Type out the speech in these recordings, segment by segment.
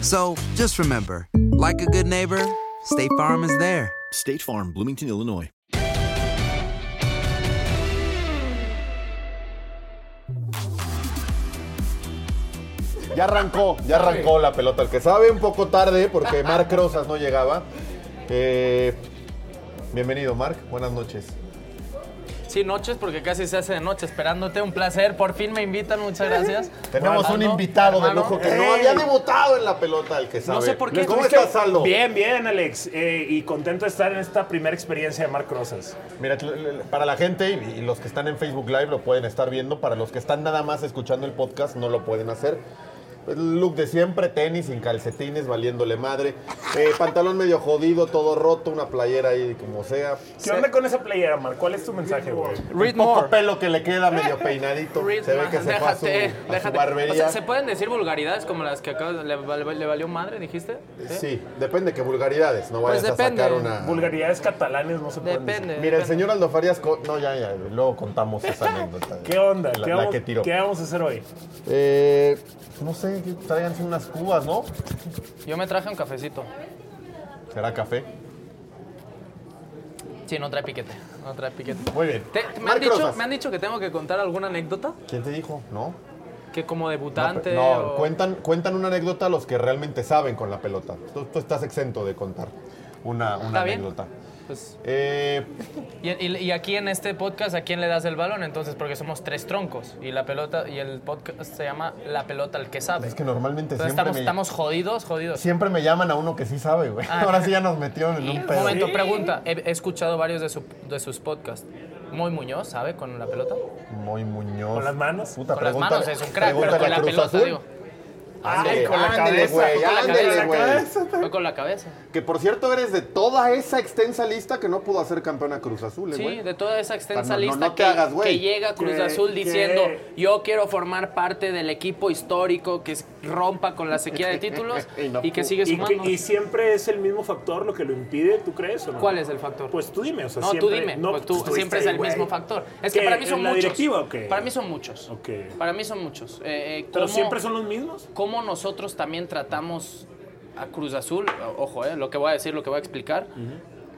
So just remember, like a good neighbor, State Farm is there. State Farm, Bloomington, Illinois. Ya arrancó, ya arrancó la pelota. El que sabe un poco tarde porque Marc Rosas no llegaba. Eh, bienvenido, Marc. Buenas noches. Sí, noches, porque casi se hace de noche esperándote. Un placer, por fin me invitan, muchas gracias. Tenemos un invitado de lujo que no había debutado en la pelota, el que sabe. No sé por qué. ¿Cómo estás, Aldo? Bien, bien, Alex. Eh, y contento de estar en esta primera experiencia de Marc Rosas. Mira, para la gente y los que están en Facebook Live lo pueden estar viendo. Para los que están nada más escuchando el podcast no lo pueden hacer. El look de siempre, tenis sin calcetines, valiéndole madre. Eh, pantalón medio jodido, todo roto, una playera ahí como sea. ¿Qué onda con esa playera, Marc? ¿Cuál es tu mensaje, güey? Read Un poco more. pelo que le queda medio peinadito. Read Se ve que se fue a su, déjate, a su déjate. barbería. O sea, ¿se pueden decir vulgaridades como las que acabas le, le- le valió madre, dijiste? Sí, depende que vulgaridades, no vayas Pues depende. a sacar una... Vulgaridades catalanes no se pueden Depende. decir. Mira, el señor Aldo Farías... co- No, ya, ya, luego contamos esa anécdota. ¿Qué onda? La, ¿Qué, la vamos, que tiró. ¿Qué vamos a hacer hoy? Eh, no sé, que tráiganse unas cubas, ¿no? Yo me traje un cafecito. ¿Será café? Sí, no trae piquete. No trae piquete. Muy bien. Te- me, han Marc dicho, Rosas. me han dicho que tengo que contar alguna anécdota. ¿Quién te dijo? No. Que como debutante. No, o- cuentan, cuentan una anécdota los que realmente saben con la pelota. Tú, tú estás exento de contar una, una Está bien. anécdota. Pues, Eh, y, y- y aquí en este podcast, ¿a quién le das el balón? Entonces, porque somos tres troncos. Y la pelota, y el podcast se llama La pelota al que sabe. es que normalmente Entonces siempre estamos, me, estamos jodidos, jodidos. siempre me llaman a uno que sí sabe, güey. Ah. Ahora sí ya nos metió en un Un pedo. momento, pregunta. He, he escuchado varios de, su- de sus podcasts. Muy Muñoz, ¿sabe? Con la pelota. Muy Muñoz. ¿Con las manos? Puta, Con las manos es un crack, pero con la pelota, Azul. Digo. Ándale, con la ándale, cabeza, güey, con la ándale, cabeza, güey. Fue con la cabeza. Que por cierto eres de toda esa extensa lista que no pudo hacer campeona Cruz Azul, eh, Sí, güey. de toda esa extensa No, no, lista no te que, hagas, güey. que llega Cruz Azul diciendo yo quiero formar parte del equipo histórico que rompa con la sequía de títulos Y no y que pu- sigue ¿Y, sumando. que- y siempre es el mismo factor lo que lo impide, ¿tú crees o no? ¿Cuál es el factor? Pues tú dime, o sea, no, siempre... tú dime. no, pues tú estuviste siempre es ahí, el güey. mismo factor. Es que ¿Qué, para mí son en la muchos. directiva o qué? Para mí son muchos. Ok. Para mí son muchos. Eh, eh, ¿Pero ¿cómo- siempre son los mismos? cómo nosotros también tratamos a Cruz Azul, ojo, eh, lo que voy a decir, lo que voy a explicar.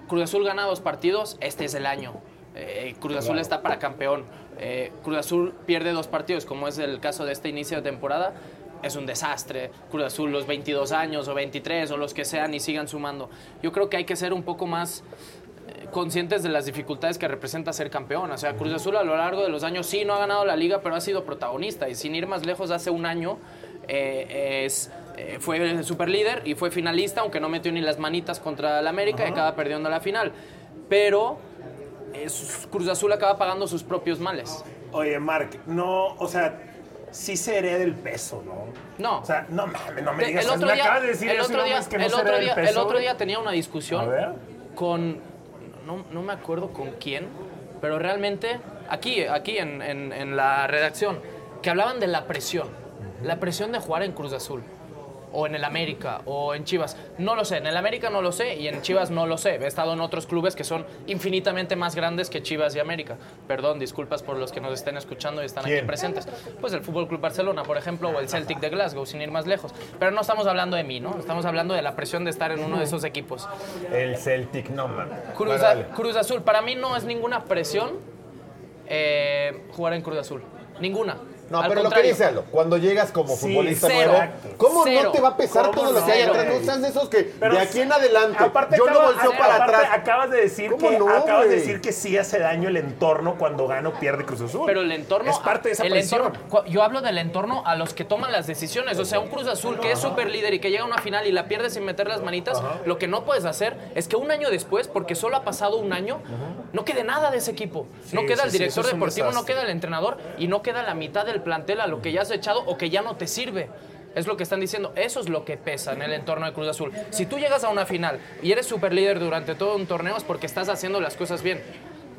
Cruz Azul gana dos partidos, este es el año. Eh, Cruz Azul está para campeón. Eh, Cruz Azul pierde dos partidos, como es el caso de este inicio de temporada. Es un desastre. Cruz Azul, los 22 años o 23 o los que sean y sigan sumando. Yo creo que hay que ser un poco más eh, conscientes de las dificultades que representa ser campeón. O sea, Cruz Azul a lo largo de los años sí no ha ganado la liga, pero ha sido protagonista. Y sin ir más lejos, hace un año eh, es eh, fue super líder y fue finalista, aunque no metió ni las manitas contra el América y acaba perdiendo la final. Pero eh, Cruz Azul acaba pagando sus propios males. Oye, Mark, no, o sea, sí se hereda el peso, ¿no? No. O sea, no mames, no me digas, el otro me día, acabas de decir el otro día, mes que no el se otro hereda día, el peso. el otro güey. día tenía una discusión con, no, no me acuerdo con quién, pero realmente aquí, aquí en, en- en la redacción, que hablaban de la presión, la presión de jugar en Cruz Azul. O en el América, o en Chivas. No lo sé, en el América no lo sé y en Chivas no lo sé. He estado en otros clubes que son infinitamente más grandes que Chivas y América. Perdón, disculpas por los que nos estén escuchando y están aquí presentes. Pues el Fútbol Club Barcelona, por ejemplo, o el Celtic de Glasgow, sin ir más lejos. Pero no estamos hablando de mí, ¿no? Estamos hablando de la presión de estar en uno de esos equipos. El Celtic, no. Cruz, dale. Cruz Azul, para mí no es ninguna presión eh, jugar en Cruz Azul. Ninguna. No, Al pero lo que dice Aldo, cuando llegas como Sí, futbolista cero. nuevo, ¿cómo Cero. no te va a pesar ¿Cómo todo lo que hay no, atrás? No seas de esos que Pero de aquí en adelante, Aparte, yo no acaba- volteo aparte, para atrás. Acabas de decir ¿Cómo que no, acabas de decir que sí hace daño el entorno cuando gana o pierde Cruz Azul. Pero el entorno. es parte de esa el presión. entorno- yo hablo del entorno a los que toman las decisiones. O sea, un Cruz Azul que es súper líder y que llega a una final y la pierde sin meter las manitas, lo que no puedes hacer es que un año después, porque solo ha pasado un año, no quede nada de ese equipo. no queda sí, el director deportivo, no queda el entrenador y no queda la mitad del plantel a lo que ya has echado o que ya no te sirve. Es lo que están diciendo. Eso es lo que pesa en el entorno de Cruz Azul. Si tú llegas a una final y eres super líder durante todo un torneo es porque estás haciendo las cosas bien.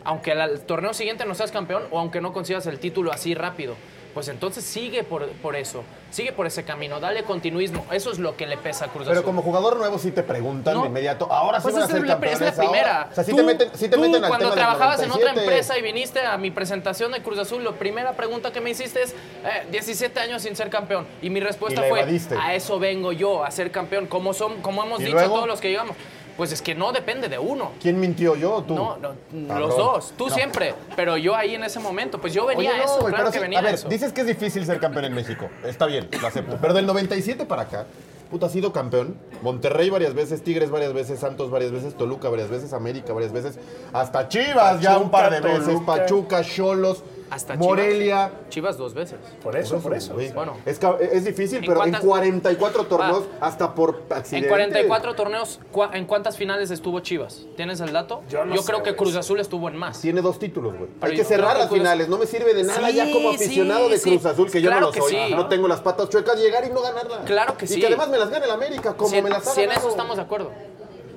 Aunque al torneo siguiente no seas campeón o aunque no consigas el título así rápido. Pues entonces sigue por, por eso. Sigue por ese camino. Dale continuismo. Eso es lo que le pesa a Cruz Pero Azul. como jugador nuevo sí te preguntan No. de inmediato, ahora sí Pues van a es, ser la, es la campeones, ahora. primera. O sea, sí Tú- te meten, sí te tú, meten al cuando tema del trabajabas en otra 97. empresa y viniste a mi presentación de Cruz Azul, la primera pregunta que me hiciste es eh, 17 años sin ser campeón. Y mi respuesta Y fue, evadiste. a eso vengo yo, a ser campeón. Como, son, como hemos ¿Y dicho luego? todos los que llegamos. Pues es que no depende de uno. ¿Quién mintió, yo o tú? No, no, Cabrón. los dos. Tú No. siempre. Pero yo ahí en ese momento, pues yo venía Oye, no, eso. claro que venía a ver, eso. dices que es difícil ser campeón en México. Está bien, lo acepto. Pero del 97 para acá, puta, ha sido campeón. Monterrey varias veces, Tigres varias veces, Santos varias veces, Toluca varias veces, América varias veces, hasta Chivas ya un par de veces, Toluca. Pachuca, Cholos, Hasta Morelia. Chivas, Chivas dos veces. Por eso, por eso. Bueno. es, es difícil, ¿En pero cuántas- en 44 torneos, hasta por accidente. En 44 torneos, ¿cuá- ¿en cuántas finales estuvo Chivas? ¿Tienes el dato? Yo no sé, creo que. Cruz Azul estuvo en más. Tiene dos títulos, güey. Hay que yo cerrar las finales. No me sirve de nada Sí, ya como aficionado sí, de Cruz. Azul, que yo no lo soy. sí. No tengo las patas chuecas, llegar y no ganarla. Claro que y sí. que además me las gane el América, como si, en- me las ha si en ganado. eso estamos de acuerdo.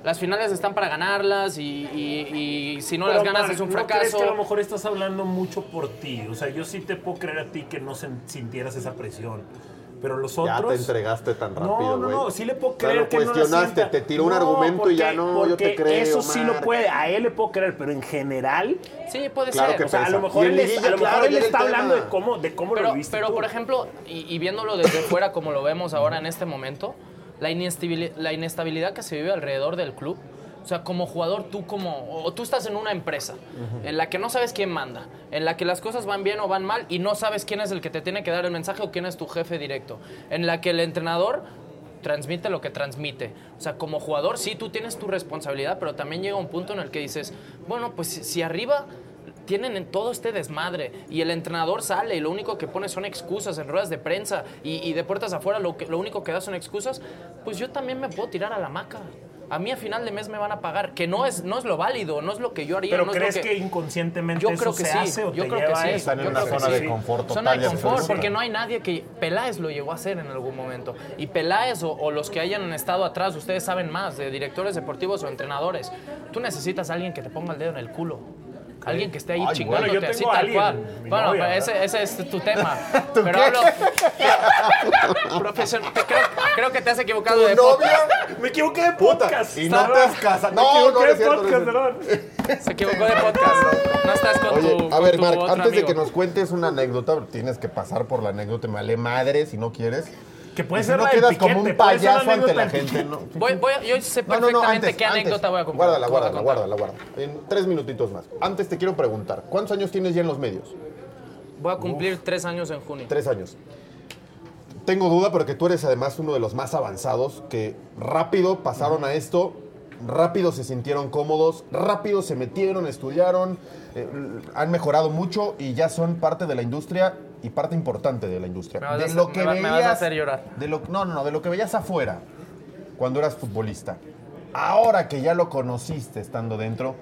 Las finales están para ganarlas y, y- y si no Pero, las ganas Marc, es un ¿no crees fracaso. que a lo mejor estás hablando mucho por ti? O sea, yo sí te puedo creer a ti que no sintieras esa presión. Pero los Ya otros... te entregaste tan No, rápido, no, güey. no, sí le puedo O sea, creer lo que no la cuestionaste, sienta. te tiró un No, argumento y ya porque- no, yo te porque creo, Eso sí lo puede, a él le puedo creer, pero en general, Sí, puede Claro ser. que o sea, a pesa. lo mejor él, es- a lo mejor claro, él está hablando de cómo, de cómo pero, lo viste pero tú. por ejemplo, y, y viéndolo desde fuera como lo vemos ahora en este momento, la inestabilidad, la inestabilidad que se vive alrededor del club. O sea, como jugador, tú como. O tú estás en una empresa en la que no sabes quién manda, en la que las cosas van bien o van mal y no sabes quién es el que te tiene que dar el mensaje o quién es tu jefe directo. En la que el entrenador transmite lo que transmite. O sea, como jugador, sí, tú tienes tu responsabilidad, pero también llega un punto en el que dices, bueno, pues si, si arriba tienen en todo este desmadre y el entrenador sale y lo único que pone son excusas en ruedas de prensa y, y de puertas afuera lo, que, lo único que da son excusas, pues yo también me puedo tirar a la maca. A mí a final de mes me van a pagar, que no es, no es lo válido, no es lo que yo haría. Pero no es lo crees que, inconscientemente yo eso creo que se sí, hace o yo te creo que lleva sí. a? Están en Yo una que zona de sí. confort Zona de confort, porque no hay nadie que Peláez lo llegó a hacer en algún momento. Y Peláez o, o los que hayan estado atrás, ustedes saben más, de directores deportivos o entrenadores. Tú necesitas a alguien que te ponga el dedo en el culo. Alguien que esté ahí Ay, chingándote bueno, yo así tengo tal alguien, cual. Bueno, novia, ese, ese es tu tema. ¿Tú pero qué? hablo. Profesional. Creo, creo que te has equivocado ¿Tu de novia? Me equivoqué de Puta, podcast. y no te has casado. No, no, no es de no podcast, perdón. Se equivocó de podcast. No estás con Oye, tu. a ver, Marc, antes de que nos cuentes una anécdota, tienes que pasar por la anécdota, me vale madre si no quieres. Que puede ser no la del quedas como un piquete, puede ser la payaso ante anécdota la del gente. ¿no? Voy, voy, yo sé No, no, perfectamente no, qué antes, anécdota voy a contar. Guárdala, voy a guárdala, contar. guárdala, guárdala. En tres minutitos más. Antes te quiero preguntar, ¿cuántos años tienes ya en los medios? Voy a cumplir tres años en junio. Tres años. Tengo duda porque tú eres además uno de los más avanzados que rápido pasaron a esto, rápido se sintieron cómodos, rápido se metieron, estudiaron, eh, han mejorado mucho y ya son parte de la industria y parte importante de la industria. Me vas a de hacer- lo que me va- me veías, vas a hacer llorar. De lo, no, no, no, de lo que veías afuera cuando eras futbolista. Ahora que ya lo conociste estando dentro,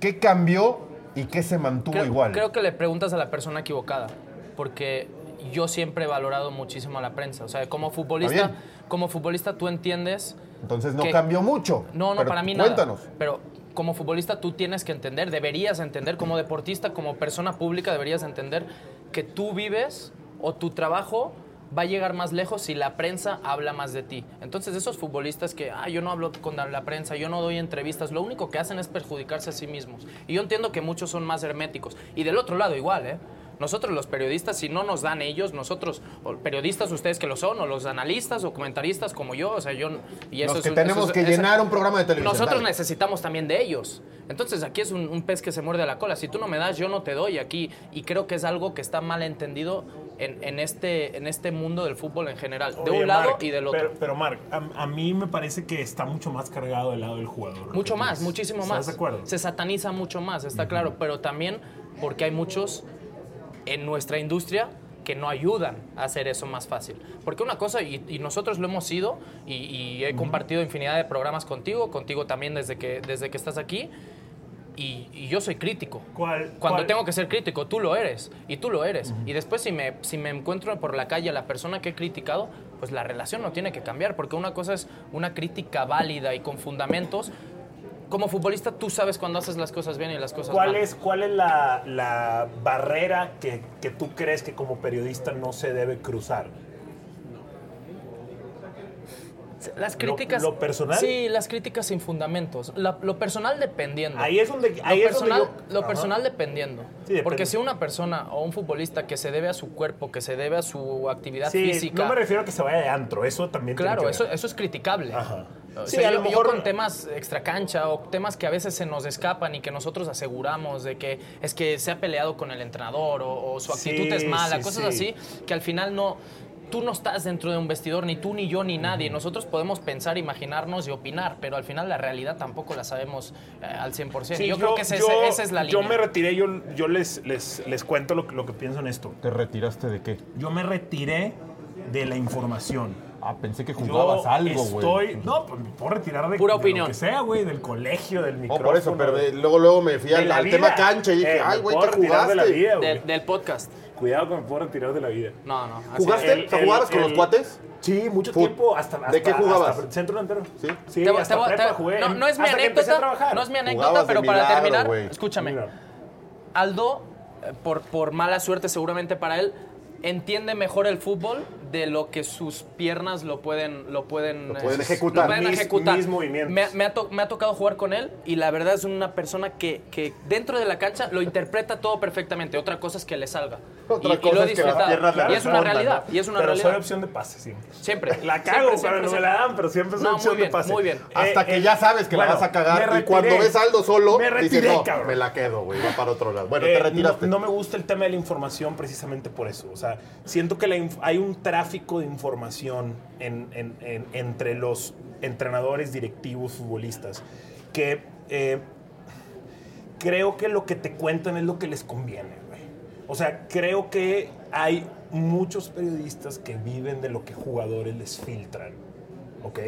¿qué cambió y qué se mantuvo Creo, igual? creo que le preguntas a la persona equivocada, porque yo siempre he valorado muchísimo a la prensa. O sea, como futbolista, como futbolista tú entiendes. Entonces no que- cambió mucho. No, no, para mí cuéntanos. nada. Pero como futbolista tú tienes que entender, deberías entender, como deportista, como persona pública, deberías entender que tú vives o tu trabajo va a llegar más lejos si la prensa habla más de ti. Entonces esos futbolistas que, ah, yo no hablo con la prensa, yo no doy entrevistas, lo único que hacen es perjudicarse a sí mismos. Y yo entiendo que muchos son más herméticos. Y del otro lado igual, ¿eh? Nosotros los periodistas, si no nos dan ellos, nosotros, o periodistas ustedes que lo son, o los analistas o comentaristas como yo, o sea, yo... Y eso Los es que un- tenemos eso es- que esa- llenar un programa de televisión. nosotros dale. necesitamos también de ellos. Entonces aquí es un, un pez que se muerde la cola. Si tú no me das, yo no te doy aquí. Y creo que es algo que está mal entendido en, en este, en este mundo del fútbol en general. De un lado y del otro. Pero, pero Marc, a, a mí me parece que está mucho más cargado del lado del jugador. mucho más, muchísimo ¿Estás más. de acuerdo? Se sataniza mucho más, está claro. Pero también porque hay muchos en nuestra industria que no ayudan a hacer eso más fácil. Porque una cosa, y, y nosotros lo hemos sido, y, y he compartido infinidad de programas contigo, contigo también desde que, desde que estás aquí, y, y yo soy crítico. ¿Cuál- Cuando cuál? tengo que ser crítico, tú lo eres, y tú lo eres. Y después si me, si me encuentro por la calle a la persona que he criticado, pues la relación no tiene que cambiar, porque una cosa es una crítica válida y con fundamentos. Como futbolista tú sabes cuando haces las cosas bien y las cosas ¿Cuál mal. es, cuál es la, la barrera que, que tú crees que como periodista no se debe cruzar? Las Lo- críticas. lo personal? Sí, las críticas sin fundamentos. La- lo personal dependiendo. Ahí es donde- Lo ahí es donde personal, yo- Lo Ajá. personal dependiendo. Sí. Porque si una persona o un futbolista que se debe a su cuerpo, que se debe a su actividad Sí, física. no me refiero a que se vaya de antro, eso también Claro, eso, eso es criticable. Ajá. O Sí, a lo yo mejor- con temas extracancha o temas que a veces se nos escapan y que nosotros aseguramos de que es que se ha peleado con el entrenador o, o su actitud Sí, es mala, sí, cosas sí. así, que al final no... Tú no estás dentro de un vestidor, ni tú, ni yo, ni nadie. Nosotros podemos pensar, imaginarnos y opinar, pero al final la realidad tampoco la sabemos eh, al 100%. Sí, yo, creo que ese- yo- esa es la línea. Yo me retiré, yo, yo les, les, les cuento lo, que- lo que pienso en esto. ¿Te retiraste de qué? Yo me retiré de la información. Ah, pensé que Yo jugabas algo, güey. estoy, No, pues me puedo retirar de, Pura de opinión. lo que sea, güey, del colegio, del No, micrófono. por eso, pero luego, luego me fui al, tema cancha y dije, Eh, ay, güey, ¿qué retirar de la jugaste? vida, güey. Del, del podcast. Cuidado que me puedo retirar de la vida. No, no. así ¿Jugaste? El- ¿O sea, el- jugabas con el- los cuates? Sí, mucho Fut- tiempo. Hasta, hasta, ¿De qué jugabas? hasta centro delantero. Sí. Sí, Te hasta te prepa te- jugué. no, no es mi hasta anécdota, no es mi anécdota, pero para terminar, escúchame. Aldo, eh, por, por mala suerte seguramente para él, entiende mejor el fútbol de lo que sus piernas lo pueden lo pueden, Lo pueden eh, ejecutar. lo pueden Mis- ejecutar. mis movimientos. Me, me ha to- me ha tocado jugar con él y la verdad es una persona que, que dentro de la cancha lo interpreta todo perfectamente. Otra cosa es que le salga. Otra y, y cosa lo he es que las piernas le y es una realidad. ¿no? Y es una pero realidad. soy opción de pase siempre. Siempre. La cago Siempre, cuando siempre, no me la dan, pero siempre soy No, opción muy bien, de pase. muy bien. Hasta Eh, que eh, ya sabes que bueno, la vas a cagar. me Y cuando retiré. ves Aldo solo, Me dices, retiré, no, cabrón. me la quedo, güey, va para otro lado. Bueno, Eh, te retiraste. no me gusta el tema de la información precisamente por eso. O sea, siento que hay un tráfico de información en- en- en- entre los entrenadores, directivos, futbolistas, que eh, creo que lo que te cuentan es lo que les conviene. O sea, creo que hay muchos periodistas que viven de lo que jugadores les filtran, ¿ok?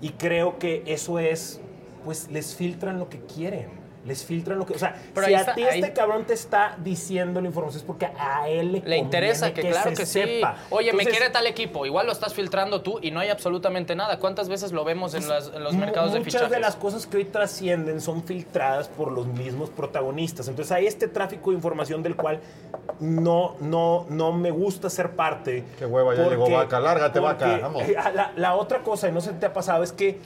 Y creo que eso es, pues les filtran lo que quieren. Les filtran lo que. O sea, Pero si a está- ti ahí- este cabrón te está diciendo la información es porque a él le, Le interesa que, claro se que sí. sepa. Oye, me quiere tal equipo. Igual lo estás filtrando tú y no hay absolutamente nada. ¿Cuántas veces lo vemos en, las- en los mercados de Muchas fichajes? de las cosas que hoy trascienden son filtradas por los mismos protagonistas. Entonces hay este tráfico de información del cual no, no, no me gusta ser parte. Qué hueva, ya llegó Vaca. Lárgate, Vaca, porque, vamos. La, la otra cosa, y no sé si te ha pasado, es que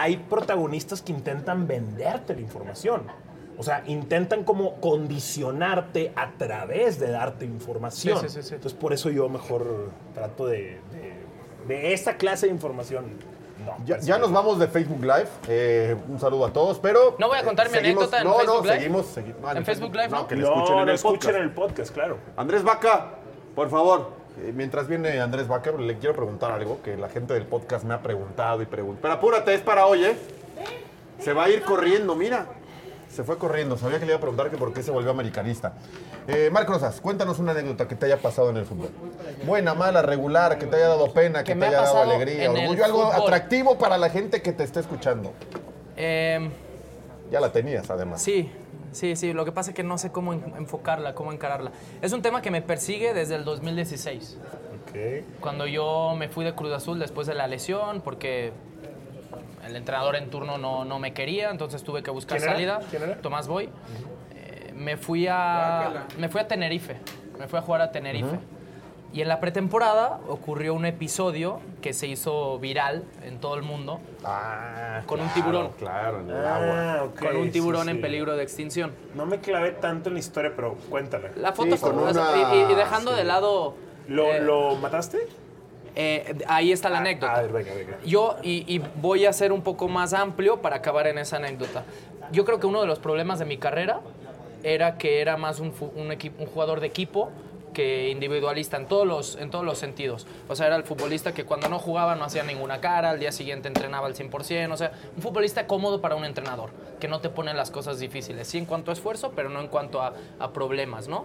hay protagonistas que intentan venderte la información. O sea, intentan como condicionarte a través de darte información. Sí, sí, sí, sí. Entonces, por eso yo mejor trato de, de, de esa clase de información. No, Ya, pues, ya nos vamos de Facebook Live. Eh, un saludo a todos, pero. No voy a contar mi seguimos- anécdota en no, Facebook no, Live. seguimos. segui- no, ¿En Facebook Live, no? que le No, escuchen en lo el escuchen podcast. en el podcast, claro. Andrés Vaca, por favor. Eh, mientras viene Andrés Vaca, le quiero preguntar algo que la gente del podcast me ha preguntado y preguntado. Pero apúrate, es para hoy, ¿eh? Se va a ir corriendo, mira. Se fue corriendo. Sabía que le iba a preguntar que por qué se volvió americanista. Eh, Rosas, cuéntanos una anécdota que te haya pasado en el fútbol. Buena, mala, regular, que te haya dado pena, que, Que te haya dado alegría, orgullo, algo fútbol. atractivo para la gente que te esté escuchando. Em, Ya la tenías, además. Sí, sí, sí. Lo que pasa es que no sé cómo en- enfocarla, cómo encararla. Es un tema que me persigue desde el 2016. Ok. Cuando yo me fui de Cruz Azul después de la lesión, porque el entrenador en turno no, no me quería, entonces tuve que buscar ¿Quién era? salida. ¿Quién era? Tomás Boy. Eh, me, fui a, me fui a Tenerife. Me fui a jugar a Tenerife. Y en la pretemporada ocurrió un episodio que se hizo viral en todo el mundo Ah, con un tiburón. Claro, en el Ah, agua. ok, con un sí, tiburón sí. en peligro de extinción. No me clavé tanto en la historia, pero cuéntala. La foto con o sea, una- y, y dejando sí. de lado. ¿Lo, eh, ¿Lo mataste? eh, ahí está la Ah, anécdota. a ver, venga, venga. Yo, y, y voy a ser un poco más amplio para acabar en esa anécdota. Yo creo que uno de los problemas de mi carrera era que era más un jugador de equipo que individualista en todos, los, en todos los sentidos. O sea, era el futbolista que cuando no jugaba no hacía ninguna cara, al día siguiente entrenaba al 100%. O sea, un futbolista cómodo para un entrenador, que no te pone las cosas difíciles. Sí en cuanto a esfuerzo, pero no en cuanto a, problemas, ¿no?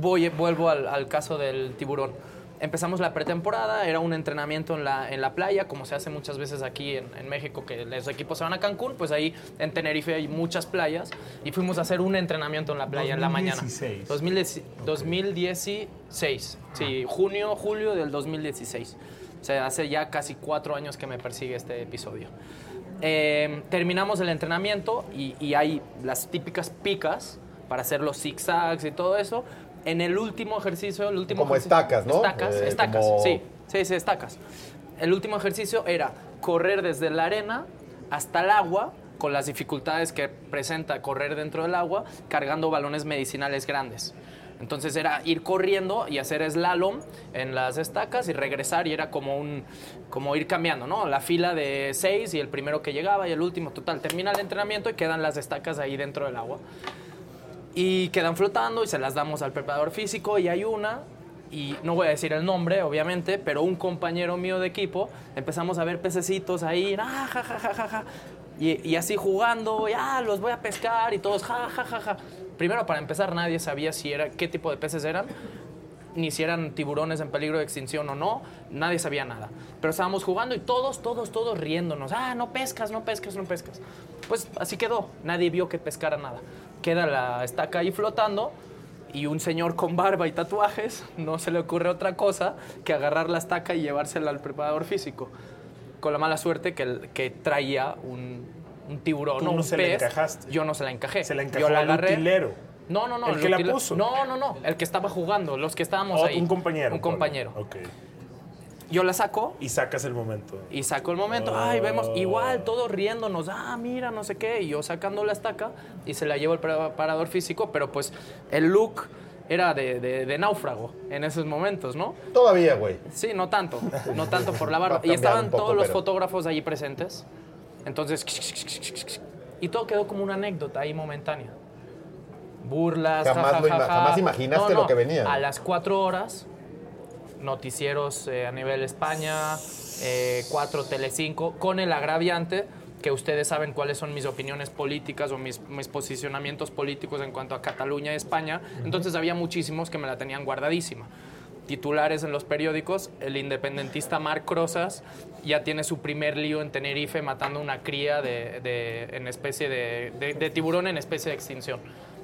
Voy, vuelvo al caso del tiburón. Empezamos la pretemporada, era un entrenamiento en la, en la playa, como se hace muchas veces aquí en, en México, que los equipos se van a Cancún, pues ahí en Tenerife hay muchas playas y fuimos a hacer un entrenamiento en la playa en la mañana. 2016. 2010 2016, sí, junio, julio del 2016. O sea, hace ya casi cuatro años que me persigue este episodio. Eh, terminamos el entrenamiento y, y hay las típicas picas para hacer los zigzags y todo eso. En el último ejercicio, el último Como ejercicio- estacas, ¿no? Estacas, Eh, estacas, como- sí, sí, sí, estacas. El último ejercicio era correr desde la arena hasta el agua, con las dificultades que presenta correr dentro del agua, cargando balones medicinales grandes. Entonces era ir corriendo y hacer slalom en las estacas y regresar y era como un como ir cambiando, ¿no? La fila de seis y el primero que llegaba y el último, total, termina el entrenamiento y quedan las estacas ahí dentro del agua y quedan flotando y se las damos al preparador físico y hay una y no voy a decir el nombre obviamente pero un compañero mío de equipo empezamos a ver pececitos ahí ah, ja, ja, ja, ja. Y, y así jugando ya los voy a pescar y todos ja, ja, ja, ja. primero para empezar nadie sabía si era qué tipo de peces eran ni si eran tiburones en peligro de extinción o no, nadie sabía nada. Pero estábamos jugando y todos, todos, todos riéndonos. Ah, no pescas, no pescas, no pescas. Pues así quedó. Nadie vio que pescara nada. Queda la estaca ahí flotando y un señor con barba y tatuajes no se le ocurre otra cosa que agarrar la estaca y llevársela al preparador físico. Con la mala suerte que, que traía un, un tiburón Tú no un se la pez. encajaste. Yo no se la encajé. Se la Yo encajó la agarré. utilero. No, no, no. El que la puso. No, no, no. El que estaba jugando, los que estábamos O- ahí. un compañero. Un compañero. Ok. Yo la saco Y sacas el momento. y saco el momento. Ay, vemos igual, todos riéndonos. Ah, mira, no sé qué. Y yo sacando la estaca y se la llevo al preparador físico. Pero pues el look era de, de- de náufrago en esos momentos, ¿no? Todavía, güey. Sí, no tanto. No tanto por la barba. Y estaban poco, todos los pero- fotógrafos allí presentes. Entonces, y todo quedó como una anécdota ahí momentánea. Burlas, Jamás ja, ja, lo ima- ja, ja. jamás imaginaste lo que venía. A las cuatro horas, noticieros eh, a nivel España, eh, 4 Telecinco, con el agraviante que ustedes saben cuáles son mis opiniones políticas o mis, mis posicionamientos políticos en cuanto a Cataluña y España. Entonces había muchísimos que me la tenían guardadísima. Titulares en los periódicos, el independentista Marc Rosas ya tiene su primer lío en Tenerife matando una cría de, de- en especie de, de- de tiburón en especie de extinción.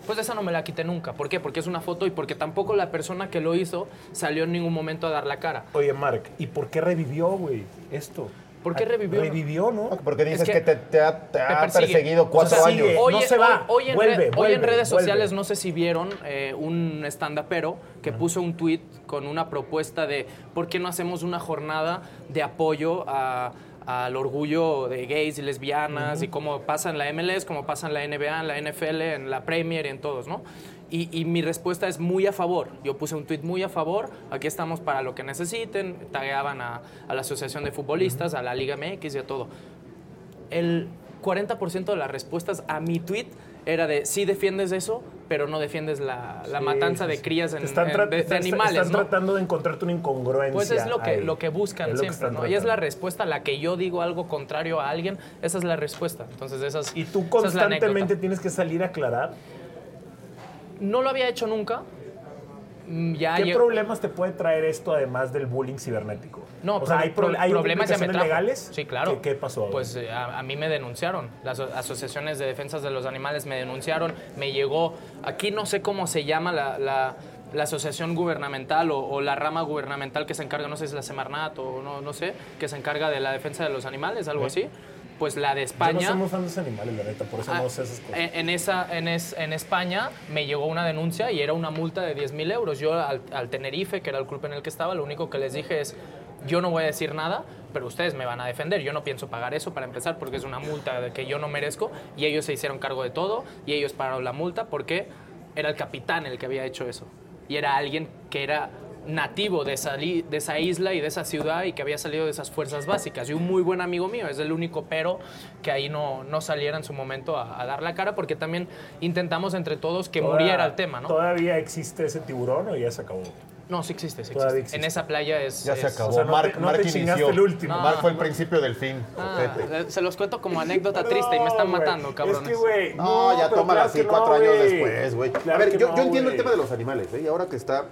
Pues esa no me la quité nunca. ¿Por qué? Porque es una foto y porque tampoco la persona que lo hizo salió en ningún momento a dar la cara. Oye, Mark, ¿y por qué revivió, güey, esto? ¿Por qué Ah, revivió? Revivió, ¿no? Porque dices Es que, que te, te ha, te perseguido cuatro O sea, años. Hoy, no se va, hoy- hoy en, vuelve, re- hoy en vuelve, redes vuelve. sociales, no sé si vieron eh, un stand-upero que puso un tweet con una propuesta de por qué no hacemos una jornada de apoyo a- al orgullo de gays y lesbianas y como pasa en la MLS, como pasa en la NBA, en la NFL, en la Premier y en todos, ¿no? Y, y mi respuesta es muy a favor. Yo puse un tweet muy a favor. Aquí estamos para lo que necesiten. Tagueaban a, a la Asociación de Futbolistas, a la Liga MX y a todo. El 40% de las respuestas a mi tweet era de sí defiendes eso, pero no defiendes la, la Sí, matanza de crías en, están en- de, animales, están ¿no? tratando de encontrarte una incongruencia. Pues es lo que, ahí. lo que buscan lo siempre, ¿no? Y es la tratando. respuesta a la que yo digo algo contrario a alguien, esa es la respuesta. Entonces, esas, Y tú esa es la constantemente tienes que salir a aclarar. No lo había hecho nunca. Mm, Ya ¿Qué problemas te puede traer esto además del bullying cibernético? No, o sea, hay, pro- hay problemas ya me legales. Sí, claro. ¿Qué, qué pasó? Pues eh, a, a mí me denunciaron. Las aso- asociaciones de defensas de los animales me denunciaron. Me llegó. Aquí no sé cómo se llama la, la- la asociación gubernamental o, o la rama gubernamental que se encarga, no sé si es la Semarnat o no, no sé, que se encarga de la defensa de los animales, algo así. Pues la de Yo España. no soy muy fan de los animales, la neta, por eso Ah, no sé esas cosas. En, en esa, en, es- en España me llegó una denuncia y era una multa de 10 mil euros. Yo al, al Tenerife, que era el club en el que estaba, lo único que les dije es, yo no voy a decir nada, pero ustedes me van a defender. Yo no pienso pagar eso para empezar porque es una multa que yo no merezco y ellos se hicieron cargo de todo y ellos pagaron la multa porque era el capitán el que había hecho eso. Y era alguien que era nativo de esa, de esa isla y de esa ciudad y que había salido de esas fuerzas básicas. Y un muy buen amigo mío, es el único pero que ahí no, no saliera en su momento a, a dar la cara porque también intentamos entre todos que Toda- muriera el tema, ¿no? ¿Todavía existe ese tiburón o ya se acabó? No, sí existe, sí existe. existe. En esa playa es... Ya se acabó. o sea, no Mark, te- no Mark te chingaste inició. el último. Mark No. fue el principio del fin. Ah, se los cuento como anécdota triste y me están matando, cabrones. Es que, güey. No, ya tómala claro así cuatro no, años después, güey. Claro a ver, yo, no, yo entiendo el tema de los animales, ¿eh? Y ahora que está...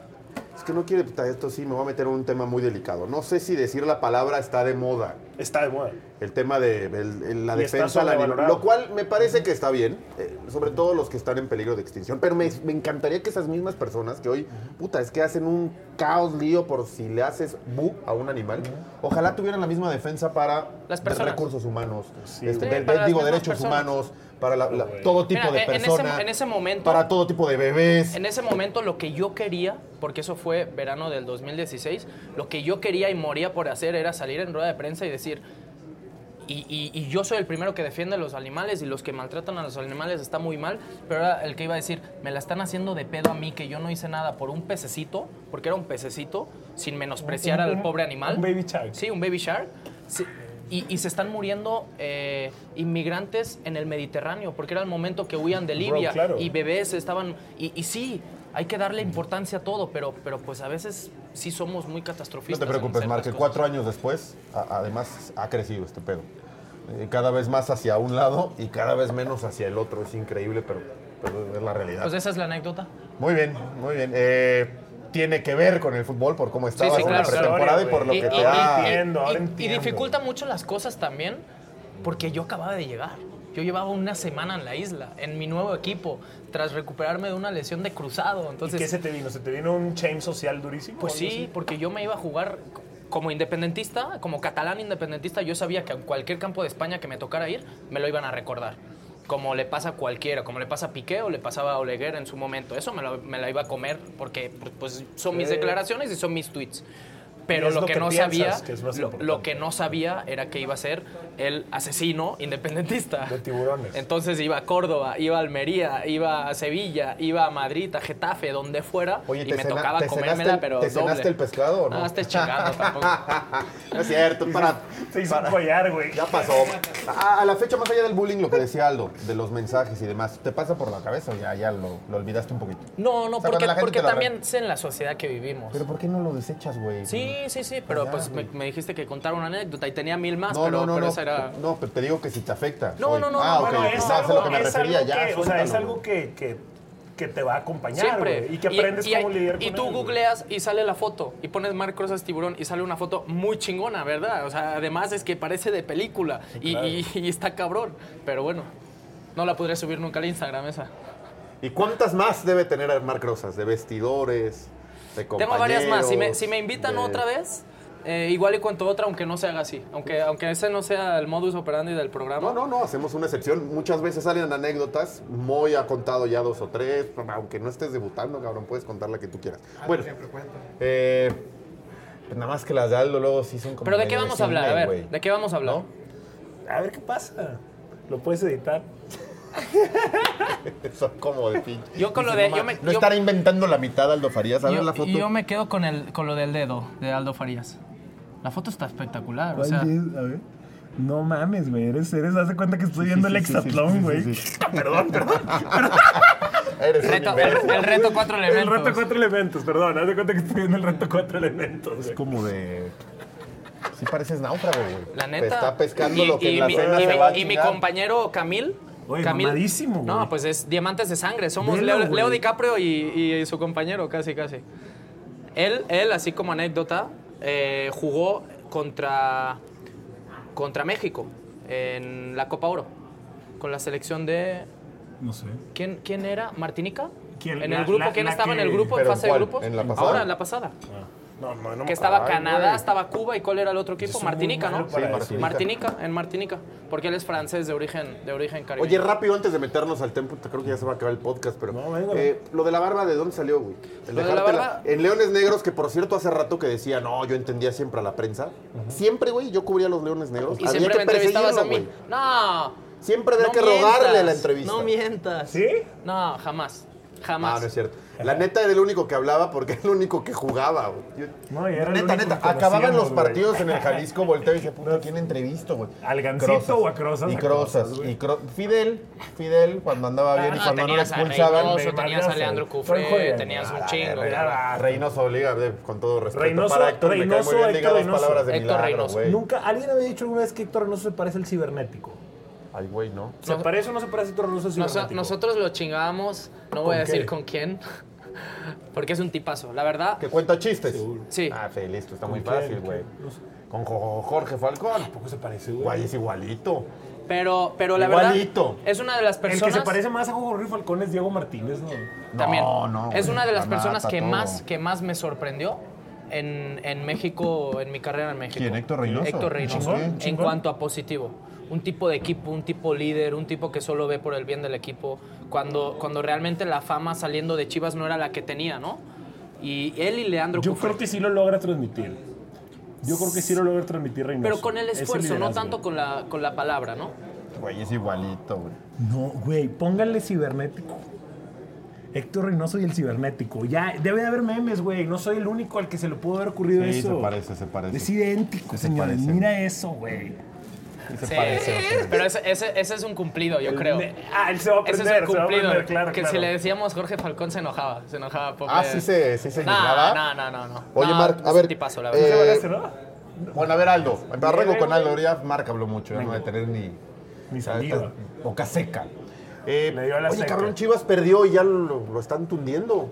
Es que no quiere... puta, Esto sí, me voy a meter en un tema muy delicado. No sé si decir la palabra está de moda. Está de moda. El tema de el- el- la Y defensa al animal. Lo cual me parece que está bien, eh, sobre todo los que están en peligro de extinción. Pero me, me encantaría que esas mismas personas que hoy, puta, es que hacen un caos lío por si le haces bu a un animal, ojalá tuvieran la misma defensa para Las personas. recursos humanos, Sí, este, de- para digo, derechos personas. humanos, para la- la- todo tipo Mira, de en- en personas, en ese momento- para todo tipo de bebés. En ese momento lo que yo quería, porque eso fue verano del 2016, lo que yo quería y moría por hacer era salir en rueda de prensa y decir, y, y- y yo soy el primero que defiende a los animales y los que maltratan a los animales está muy mal, pero era el que iba a decir, me la están haciendo de pedo a mí que yo no hice nada por un pececito, porque era un pececito, sin menospreciar Un- al pobre animal. un baby shark. Sí, un baby shark. Sí, y, y se están muriendo eh, inmigrantes en el Mediterráneo, porque era el momento que huían de Bro, Libia claro. y bebés estaban... Y, y sí, hay que darle importancia a todo, pero, pero pues a veces sí somos muy No catastrofistas. te en preocupes, ciertas Mark, que cosas. cuatro años después, a- además, ha crecido este pedo. Eh, cada vez más hacia un lado y cada vez menos hacia el otro. Es increíble, pero, pero es la realidad. Pues esa es la anécdota. Muy bien, muy bien. Eh, tiene que ver con el fútbol, por cómo estaba sí, con claro, la claro. pretemporada y por lo Y- que y- te y-. Entiendo, ahora y- y dificulta mucho las cosas también porque yo acababa de llegar. Yo llevaba una semana en la isla, en mi nuevo equipo, tras recuperarme de una lesión de cruzado. ¿Y Entonces, qué se te vino? ¿Se te vino un chain social durísimo? Pues sí, así? porque yo me iba a jugar como independentista, como catalán independentista, yo sabía que en cualquier campo de España que me tocara ir, me lo iban a recordar. Como le pasa a cualquiera, como le pasa a Piqué o le pasaba a Oleguer en su momento. Eso me, lo- me la iba a comer porque pues, son mis declaraciones y son mis tweets. Pero lo, lo que, que no sabía, que lo, que no sabía era que iba a ser el asesino independentista. De tiburones. Entonces iba a Córdoba, iba a Almería, iba a Sevilla, iba a Madrid, a Getafe, donde fuera, Oye, y ¿te me cena- tocaba comérmela, el- pero te cenaste doble. el pescado o no? No, estés chingando tampoco. No es cierto, para... Se hizo para- un collar, güey. Ya pasó. A, a la fecha, más allá del bullying, lo que decía Aldo, de los mensajes y demás, ¿te pasa por la cabeza o ya, ya lo, lo olvidaste un poquito? No, no, O sea, porque, porque también sé en la sociedad que vivimos. Pero ¿por qué no lo desechas, güey? Sí, sí, sí, pero Ya, pues me, dijiste que contara una anécdota y tenía mil más, No, pero, no, no, pero esa era... no, pero te digo que si te afecta. No, no, no, Ah, Bueno, pues es algo, lo que me es refería, algo ya, que, o sea, es algo que, que, que te va a acompañar, Siempre. Y que aprendes y, cómo lidiar con Y tú él, googleas y sale la foto y pones Marc Rosas Tiburón y sale una foto muy chingona, ¿verdad? O sea, además es que parece de película y, claro. y- y está cabrón. Pero bueno, no la podré subir nunca al Instagram esa. ¿Y cuántas más debe tener Marc Rosas? ¿De vestidores? ¿De Tengo varias más. Si me, compañeros, si me invitan de- otra vez, eh, igual y cuento otra, aunque no se haga así. Aunque, aunque ese no sea el modus operandi del programa. No, no, no, hacemos una excepción. Muchas veces salen anécdotas. Moy ha contado ya dos o tres. Aunque no estés debutando, cabrón, puedes contar la que tú quieras. bueno, eh, pues nada más que las de Aldo luego sí son como. Pero ¿de qué vamos a hablar? A ver. ¿de qué vamos a hablar? ¿No? A ver qué pasa. Lo puedes editar. Son como de pinche. Yo con lo de- no, yo ma- me- no yo- estará inventando la mitad Aldo Farías. A ver Yo, la foto. y yo me quedo con, el, con lo del dedo de Aldo Farías. La foto está espectacular, o sea, No mames, güey. Eres, eres, haz de cuenta que estoy viendo sí, el sí, hexatlón, sí, sí, güey. sí, sí. Perdón, perdón. Eres Reto- imbécil. el reto cuatro El elementos. reto cuatro elementos, perdón. Haz de cuenta que estoy viendo el reto cuatro elementos. Es como de. Sí pareces náufrago, güey. La Te neta. está pescando y, lo que y en la mi, cena y se mi- va a y mi chingar. compañero Camil. Oye, Camil mamadísimo, güey. No, pues es diamantes de sangre. Somos Velo, Leo, DiCaprio y, y su compañero, casi, casi. Él, él así como anécdota, eh, jugó contra, contra México en la Copa Oro. Con la selección de. No sé. ¿Quién, quién era? ¿Martinica? ¿Quién? En La- el grupo, la- ¿quién la estaba en el grupo en ¿Pero fase cuál? de grupos? ¿En la pasada? Ahora, en la pasada. No, no, no. Que estaba Ay, Canadá, güey. estaba Cuba y ¿cuál era el otro equipo? Es Martinica, ¿no? Sí. Martinica. Martinica, en Martinica. Porque él es francés de origen, de origen caribeño. Oye, rápido, antes de meternos al tempo, creo que ya se va a acabar el podcast, pero. No, venga. eh, lo de la barba, ¿de dónde salió, güey? El Lo de la barba- En Leones Negros, que por cierto hace rato que decía, no, yo entendía siempre a la prensa. Siempre, güey, yo cubría a los Leones Negros. Y había siempre me que entrevistabas a mí. güey. No. Siempre había no que mientas, rogarle la entrevista. No mientas. ¿Sí? No, jamás. Ah, Jamás. no es cierto. La neta era el único que hablaba porque era el único que jugaba, güey. Yo- No, y era el neta, neta. Acababan los partidos en el Jalisco, volteo y dije, puta, ¿quién entrevisto, güey? ¿Al Gancito o a Crozas? Y Crozas. Y Cro- Fidel, Fidel, cuando andaba bien y Ah, cuando no lo tenías a expulsaban. Reynoso, tenías a Leandro el- Cufré, tenías un Ah, chingo. Ah, Reynoso obliga, de- con todo respeto. Reynoso- para Héctor me cae Reynoso, muy bien. Diga Héctor dos Reynoso. palabras de Héctor milagro, Reynoso. güey. Nunca, alguien había dicho alguna vez que Héctor Reynoso se parece al cibernético. Ay, güey, no. ¿Se Nos- parece o no se parece a Noso- cibernético? nosotros lo chingábamos, no voy a ¿Con decir qué? con quién, porque es un tipazo. La verdad, ¿Que cuenta chistes? Sí. Ah, sí, listo, está muy fácil, güey. Con Jo- Jorge Falcón. ¿Poco se parece, güey? Güey, es igualito. pero, pero la Igualito. verdad, es una de las El personas... que se parece más a Jorge Falcón es Diego Martínez, ¿no? También. No, no, es una de las la personas que todo. más, que más me sorprendió en, en México, en mi carrera en México. ¿Quién, Héctor Reynoso? Héctor Reynoso. Chingón, En chingón. cuanto a positivo. Un tipo de equipo, un tipo líder, un tipo que solo ve por el bien del equipo. Cuando, cuando realmente la fama saliendo de Chivas no era la que tenía, ¿no? Y él y Leandro Yo creo que sí lo logra transmitir. Yo creo que sí lo logra transmitir Reynoso. Pero con el esfuerzo, no tanto con la, con la palabra, ¿no? Güey, es igualito, güey. No, güey, pónganle cibernético. Héctor Reynoso y el cibernético. Ya, debe de haber memes, güey. No soy el único al que se le pudo haber ocurrido Sí, eso. se parece, se parece. Es idéntico, Sí, se señores. parece. Mira eso, güey. Sí se Sí, sea. pero ese, ese, ese es un cumplido, yo creo. Ah, él se va a Ese aprender, es un va a cumplido. aprender, claro, que claro. si le decíamos Jorge Falcón se enojaba. Se enojaba. pobre. Ah, sí se, sí se No, indignaba. no, no, no, no. Oye, No, Marc, a un ver. tipazo, la eh, verdad. ¿Se van a hacer, no? Bueno, a ver, Aldo. Viene, con Aldo. Ahorita Marc habló mucho. Ya no de tener ni. Ni está Boca seca. Eh, Le dio a la oye, seca. cabrón, Chivas perdió y ya lo, lo están tundiendo.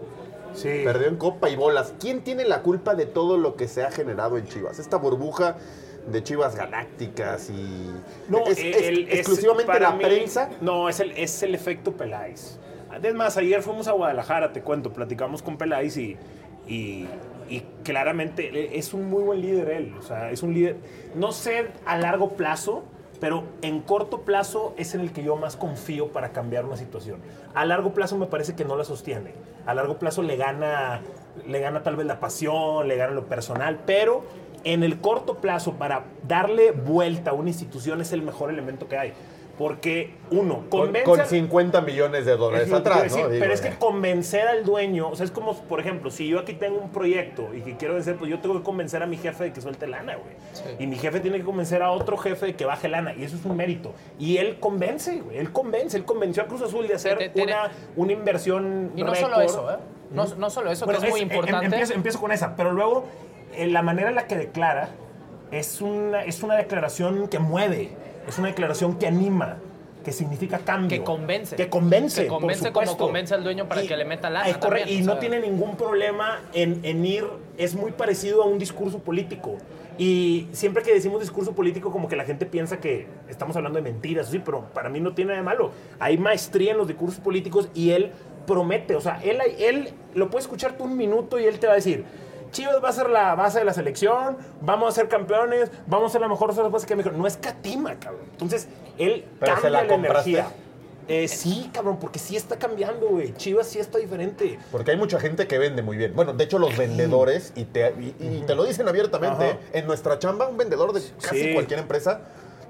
Sí. Perdió en copa y bolas. ¿Quién tiene la culpa de todo lo que se ha generado en Chivas? Esta burbuja de Chivas galácticas y. No, es, el- es el- exclusivamente para la mí- prensa. No, es el, es el efecto Peláez. Además, ayer fuimos a Guadalajara, te cuento, platicamos con Peláez y, y, y claramente es un muy buen líder él. O sea, es un líder, no sé a largo plazo, pero en corto plazo es en el que yo más confío para cambiar una situación. A largo plazo me parece que no la sostiene. A largo plazo le gana, le gana tal vez la pasión, le gana lo personal, pero en el corto plazo para darle vuelta a una institución es el mejor elemento que hay. Porque, uno, Con, convence con a- 50 millones de es dólares atrás, decir, ¿no? Digo, pero es que convencer al dueño, o sea, es como, por ejemplo, si yo aquí tengo un proyecto y que quiero vencer, pues yo tengo que convencer a mi jefe de que suelte lana, güey. Y mi jefe tiene que convencer a otro jefe de que baje lana, y eso es un mérito. Y él convence, güey, él convence, él convenció a Cruz Azul de hacer Te- una, una inversión Y no récord. solo eso, ¿eh? No, no solo eso, Bueno, que es, muy em- importante. Empiezo, empiezo con esa, pero luego la manera en la que declara es una, es una declaración que mueve, es una declaración que anima, que significa cambio. Que convence. Que convence. Que convence por como convence al dueño para que le meta lana Es correcto, también, y no sea. tiene ningún problema en, en ir, es muy parecido a un discurso político. Y siempre que decimos discurso político, como que la gente piensa que estamos hablando de mentiras, sí, pero para mí no tiene nada de malo. Hay maestría en los discursos políticos y él promete, o sea, él, él lo puede escuchar tú un minuto y él te va a decir, Chivas va a ser la base de la selección, vamos a ser campeones, vamos a ser la mejor base que México. No es catima, cabrón. Entonces, él Pero se cambia la la, energía. Eh, sí, cabrón, porque sí está cambiando, güey. Chivas sí está diferente. Porque hay mucha gente que vende muy bien. Bueno, de hecho, los vendedores, y te, y- y te lo dicen abiertamente, Ajá. en nuestra chamba, un vendedor de casi Sí. cualquier empresa,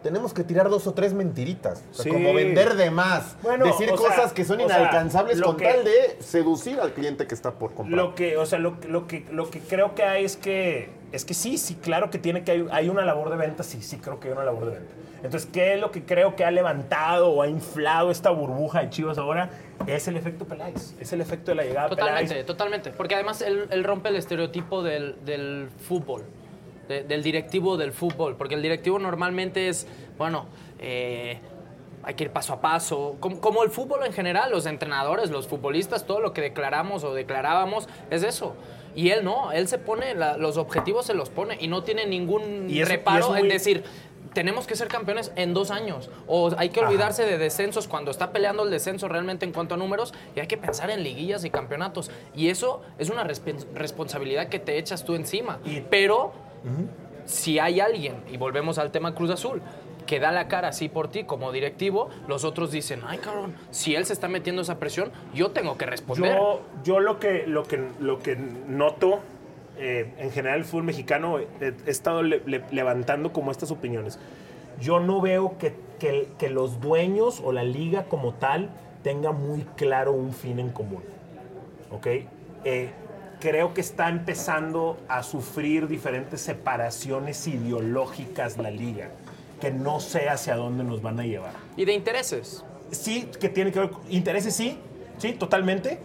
tenemos que tirar dos o tres mentiritas. O sea, Sí. como vender de más. Bueno, decir sea, cosas que son sea, inalcanzables con que- tal de seducir al cliente que está por comprar. Lo que, o sea, lo, lo que, lo que creo que hay es que es que sí, sí, claro que tiene que hay, hay una labor de venta, sí, sí creo que hay una labor de venta. Entonces, ¿qué es lo que creo que ha levantado o ha inflado esta burbuja de Chivas ahora? Es el efecto Peláez, es el efecto de la llegada Totalmente, Peláez. totalmente. Porque además él, él rompe el estereotipo del, del fútbol, de- del directivo del fútbol. Porque el directivo normalmente es, bueno, eh, hay que ir paso a paso. Como, como el fútbol en general, los entrenadores, los futbolistas, todo lo que declaramos o declarábamos es eso. Y él no, él se pone, la- los objetivos se los pone y no tiene ningún Y eso- y reparo en muy- decir, tenemos que ser campeones en dos años. O hay que olvidarse de descensos cuando está peleando el descenso realmente en cuanto a números y hay que pensar en liguillas y campeonatos. Y eso es una responsabilidad que te echas tú encima. Pero si hay alguien, y volvemos al tema Cruz Azul, que da la cara así por ti como directivo, los otros dicen, ay cabrón, si él se está metiendo esa presión, yo tengo que responder. Yo, yo lo, que, lo, que, lo que noto eh, en general el fútbol mexicano, eh, he estado le- le- levantando como estas opiniones. Yo no veo que, que- que los dueños o la liga como tal tenga muy claro un fin en común. ¿Ok? Eh, creo que está empezando a sufrir diferentes separaciones ideológicas la liga, que no sé hacia dónde nos van a llevar Y de intereses. sí, que tiene que ver con intereses, sí, sí, totalmente.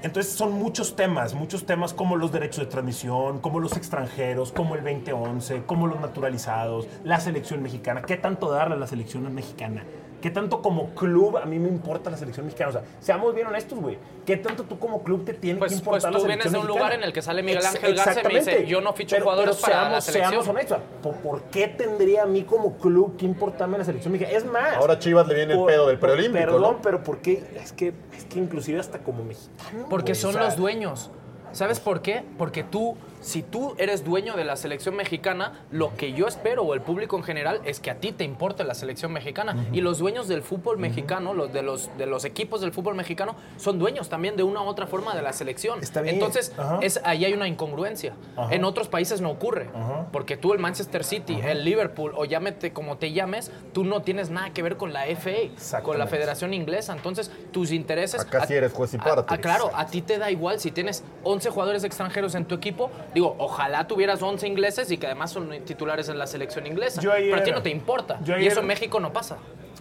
Entonces son muchos temas, muchos temas como los derechos de transmisión, como los extranjeros, como el 2011, como los naturalizados, la selección mexicana. ¿Qué tanto darle a la selección mexicana? ¿Qué tanto como club a mí me importa la selección mexicana? O sea, seamos bien honestos, güey. ¿Qué tanto tú como club te tiene Pues- que importar pues la tú selección vienes de un mexicana? lugar en el que sale Miguel Ex- Ángel Garza y me dice, exactamente. yo no ficho Pero- jugadores pero para la seamos- selección. Seamos honestos. ¿Por, por qué tendría a mí como club que importarme la selección mexicana? Es más... Ahora Chivas le viene el pedo del preolímpico, Perdón, ¿no? pero ¿por qué? Es que, es que inclusive hasta como mexicano. Porque son o sea, los dueños. ¿Sabes por qué? Porque tú, si tú eres dueño de la selección mexicana, lo que yo espero, o el público en general, es que a ti te importe la selección mexicana. Y los dueños del fútbol mexicano, los de los, de los equipos del fútbol mexicano, son dueños también de una u otra forma de la selección. Está bien. Entonces, es, ahí hay una incongruencia. En otros países no ocurre. Porque tú, el Manchester City, el Liverpool, o llámete como te llames, tú no tienes nada que ver con la FA, con la. Federación Inglesa. Entonces, tus intereses... Acá sí eres juez y parte. ah, claro, a ti te da igual si tienes 11 jugadores extranjeros en tu equipo. Digo, ojalá tuvieras 11 ingleses y que además son titulares en la selección inglesa. Yo ayer- Pero a ti no te importa. yo y eso en México no pasa.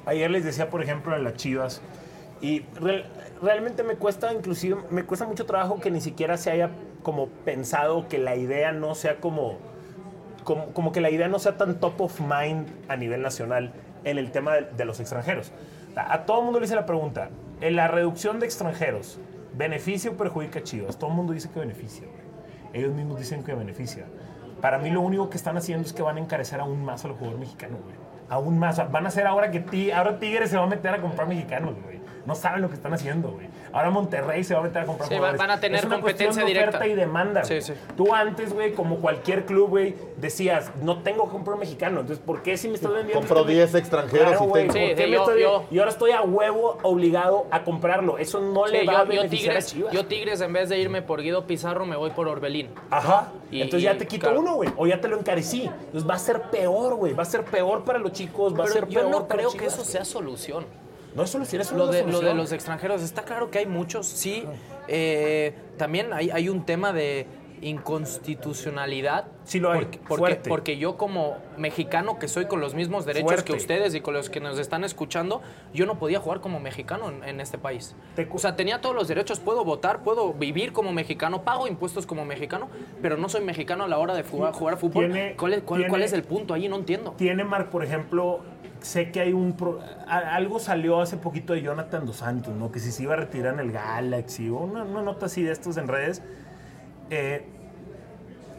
Ayer les decía, por ejemplo, en las Chivas, y real- realmente me cuesta, inclusive, me cuesta mucho trabajo que ni siquiera se haya como pensado que la idea no sea como, como, como que la idea no sea tan top of mind a nivel nacional en el tema de, de los extranjeros. A, a todo el mundo le hice la pregunta, en la reducción de extranjeros, ¿beneficia o perjudica a Chivas? Todo el mundo dice que beneficia, güey. Ellos mismos dicen que beneficia. Para mí lo único que están haciendo es que van a encarecer aún más al jugador mexicano, güey. Aún más. Van a hacer ahora que ti, ahora Tigres se va a meter a comprar mexicanos, güey. No saben lo que están haciendo, güey. Ahora Monterrey se va a meter a comprar Sí, jugadores. van a tener es una cuestión competencia de directa. oferta y demanda, Sí, sí. Tú antes, güey, como cualquier club, güey, decías, no tengo que comprar mexicano. Entonces, ¿por qué si me estás vendiendo? Compro este- 10 extranjeros Claro, y güey, tengo- ¿por Sí, qué sí, me yo- estoy- yo- Y ahora estoy a huevo obligado a comprarlo. Eso no Sí, le va a yo, yo beneficiar Tigres, a Chivas. yo Tigres, en vez de irme por Guido Pizarro, me voy por Orbelín. Ajá. Y- Entonces y- ya te quito claro. uno, güey. O ya te lo encarecí. Entonces va a ser peor, güey. Va a ser peor para los chicos. Va a Pero ser yo peor no para creo Chivas, que eso sea solución. No es solución, eso no Lo de, lo de los extranjeros, está claro que hay muchos, sí. eh, también hay, hay un tema de inconstitucionalidad. Sí lo hay, Porque, porque, yo como mexicano que soy con los mismos derechos Fuerte. que ustedes y con los que nos están escuchando, yo no podía jugar como mexicano en, en este país. Te O sea, tenía todos los derechos, puedo votar, puedo vivir como mexicano, pago impuestos como mexicano, pero no soy mexicano a la hora de jugar, jugar fútbol. ¿Cuál, es, cuál- tiene- cuál es el punto ahí? No entiendo. Tiene, Marc, por ejemplo, sé que hay un... pro- algo salió hace poquito de Jonathan Dos Santos, ¿no? Que si se iba a retirar en el Galaxy o una, una nota así de estos en redes. Eh,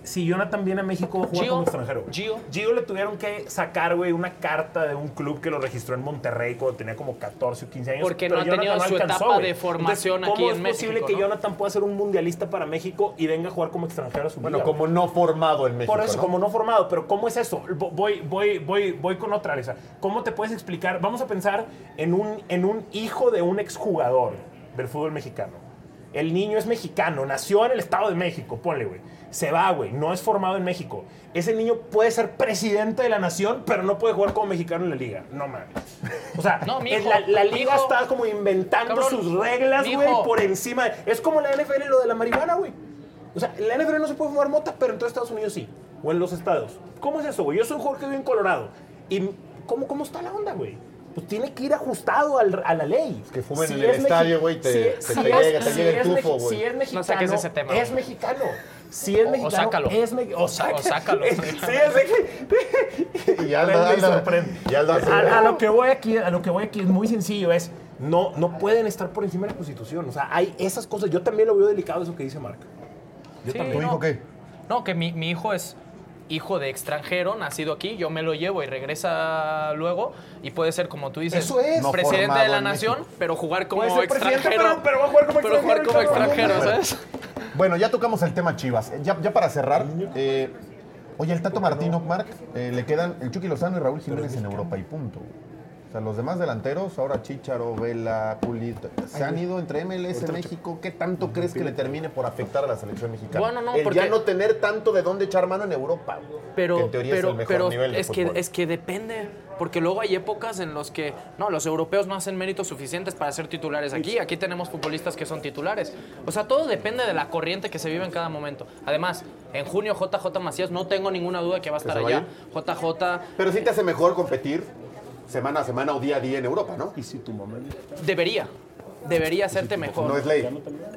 si Jonathan viene a México, va a jugar Gio, como extranjero. güey. Gio. Gio le tuvieron que sacar, güey, una carta de un club que lo registró en Monterrey cuando tenía como 14 o 15 años. Porque pero no ha tenido su alcanzó, etapa güey. de formación Entonces, aquí ¿cómo en es posible México, que no? Jonathan pueda ser un mundialista para México y venga a jugar como extranjero a su Bueno, como no formado en México. por eso, ¿no? como no formado, pero ¿cómo es eso? Vo- Voy, voy, voy, voy con otra, Alisa. ¿Cómo te puedes explicar? Vamos a pensar en un, en un hijo de un exjugador del fútbol mexicano. El niño es mexicano, nació en el Estado de México, ponle, güey. Se va, güey, no es formado en México. Ese niño puede ser presidente de la nación, pero no puede jugar como mexicano en la liga. No mames. O sea, No, mijo, la, la liga mijo. está como inventando Cabrón, sus reglas, güey, por encima. de- Es como la NFL lo de la marihuana, güey. O sea, en la NFL no se puede fumar mota, pero en todo Estados Unidos sí. o en los estados. ¿Cómo es eso, güey? Yo soy Jorge vivo en Colorado. ¿Y cómo, cómo está la onda, güey? Pues tiene que ir ajustado al- a la ley. que fumen Si en el es estadio, güey, te- si- te- si te es- llega- te si llega el tufo, güey. Si es mexicano, saques ese tema, es mexicano. Si es O- o mexicano, sácalo. es mexicano. O, saca- O sácalo. Sí, es Y Prende y sorprende. y Aldo hace- a, a lo que voy aquí, a lo que voy aquí es muy sencillo, es no, no pueden estar por encima de la Constitución. O sea, hay esas cosas. Yo también lo veo delicado eso que dice Marc. Yo Sí, también. ¿Tu hijo qué? No, que mi, mi hijo es hijo de extranjero, nacido aquí, yo me lo llevo y regresa luego y puede ser como tú dices, Eso es. No presidente de la nación, pero jugar como extranjero. pero- pero va a jugar como pero jugar como extranjero. ¿sabes? Bueno, ya tocamos el tema Chivas. Ya, ya para cerrar, eh, oye, el Tato Martino, Marc, eh, le quedan el Chucky Lozano y Raúl Jiménez en Europa y punto. O sea, los demás delanteros, ahora Chicharo, Vela, Pulito, se han ido entre MLS, México. ¿Qué tanto crees que le termine por afectar a la selección mexicana? Bueno, no, el porque- ya no tener tanto de dónde echar mano en Europa. que Pero, en teoría pero, es el mejor pero nivel de es, que, es que depende, porque luego hay épocas en los que, no, los europeos no hacen méritos suficientes para ser titulares aquí, aquí tenemos futbolistas que son titulares. O sea, todo depende de la corriente que se vive en cada momento. Además, en junio JJ Macías, no tengo ninguna duda que va a estar allá. JJ Pero sí te hace mejor competir semana a semana o día a día en Europa, ¿no? debería, debería hacerte mejor. No es ley.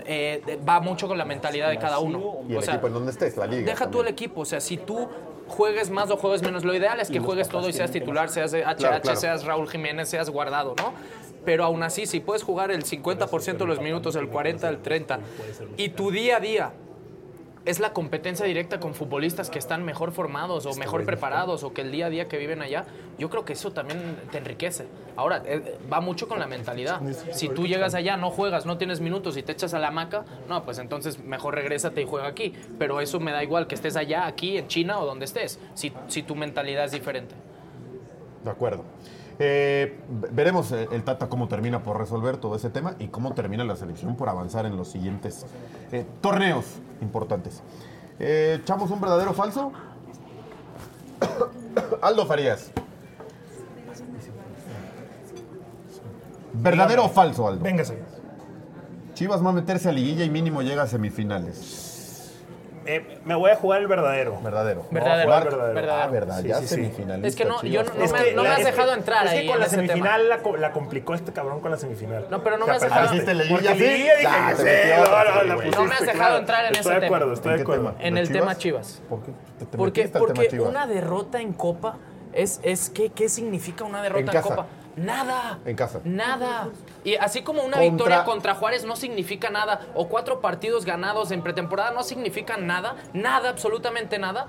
Eh, va mucho con la mentalidad de cada uno. Y el O sea, equipo en donde estés, la liga. Deja tú el también. equipo, o sea, si tú juegues más o juegues menos, lo ideal es que juegues todo y seas titular, seas de HH, Claro, claro. seas Raúl Jiménez, seas guardado, ¿no? Pero aún así, si puedes jugar el 50% de los minutos, el 40, el 30, y tu día a día es la competencia directa con futbolistas que están mejor formados o mejor preparados o que el día a día que viven allá, yo creo que eso también te enriquece. Ahora, eh, va mucho con la mentalidad. Si tú llegas allá, no juegas, no tienes minutos y te echas a la hamaca, no, pues entonces mejor regrésate y juega aquí. Pero eso me da igual que estés allá, aquí, en China o donde estés, si, si tu mentalidad es diferente. De acuerdo. Eh, veremos eh, el Tata cómo termina por resolver todo ese tema y cómo termina la selección por avanzar en los siguientes eh, torneos importantes. Eh, ¿Echamos un verdadero o falso? Aldo Farías. ¿Verdadero o falso, Aldo? Véngase. Chivas va a meterse a liguilla y mínimo llega a semifinales. Eh, me voy a jugar el verdadero. Verdadero. Verdadero, Marc- verdadero. Ah, verdad, Sí, ya sí, sí. semifinalista. Es que no, yo no, Es me, que no me la- has es dejado que- entrar es que ahí con en la ese tema. semifinal la, co- la complicó este cabrón con la semifinal. No, pero no O sea, me has dejado- ¿Hiciste Porque sí, metí no, me has dejado claro. entrar en Estoy ese de acuerdo, tema. estoy ¿En de acuerdo. tema? En ¿De el tema Chivas. ¿Por Porque, tema una derrota en Copa es, es ¿qué, ¿qué significa una derrota En. Copa? Nada. En casa. Nada. Y así como una Contra- victoria contra Juárez no significa nada, o cuatro partidos ganados en pretemporada no significan nada, nada, absolutamente nada.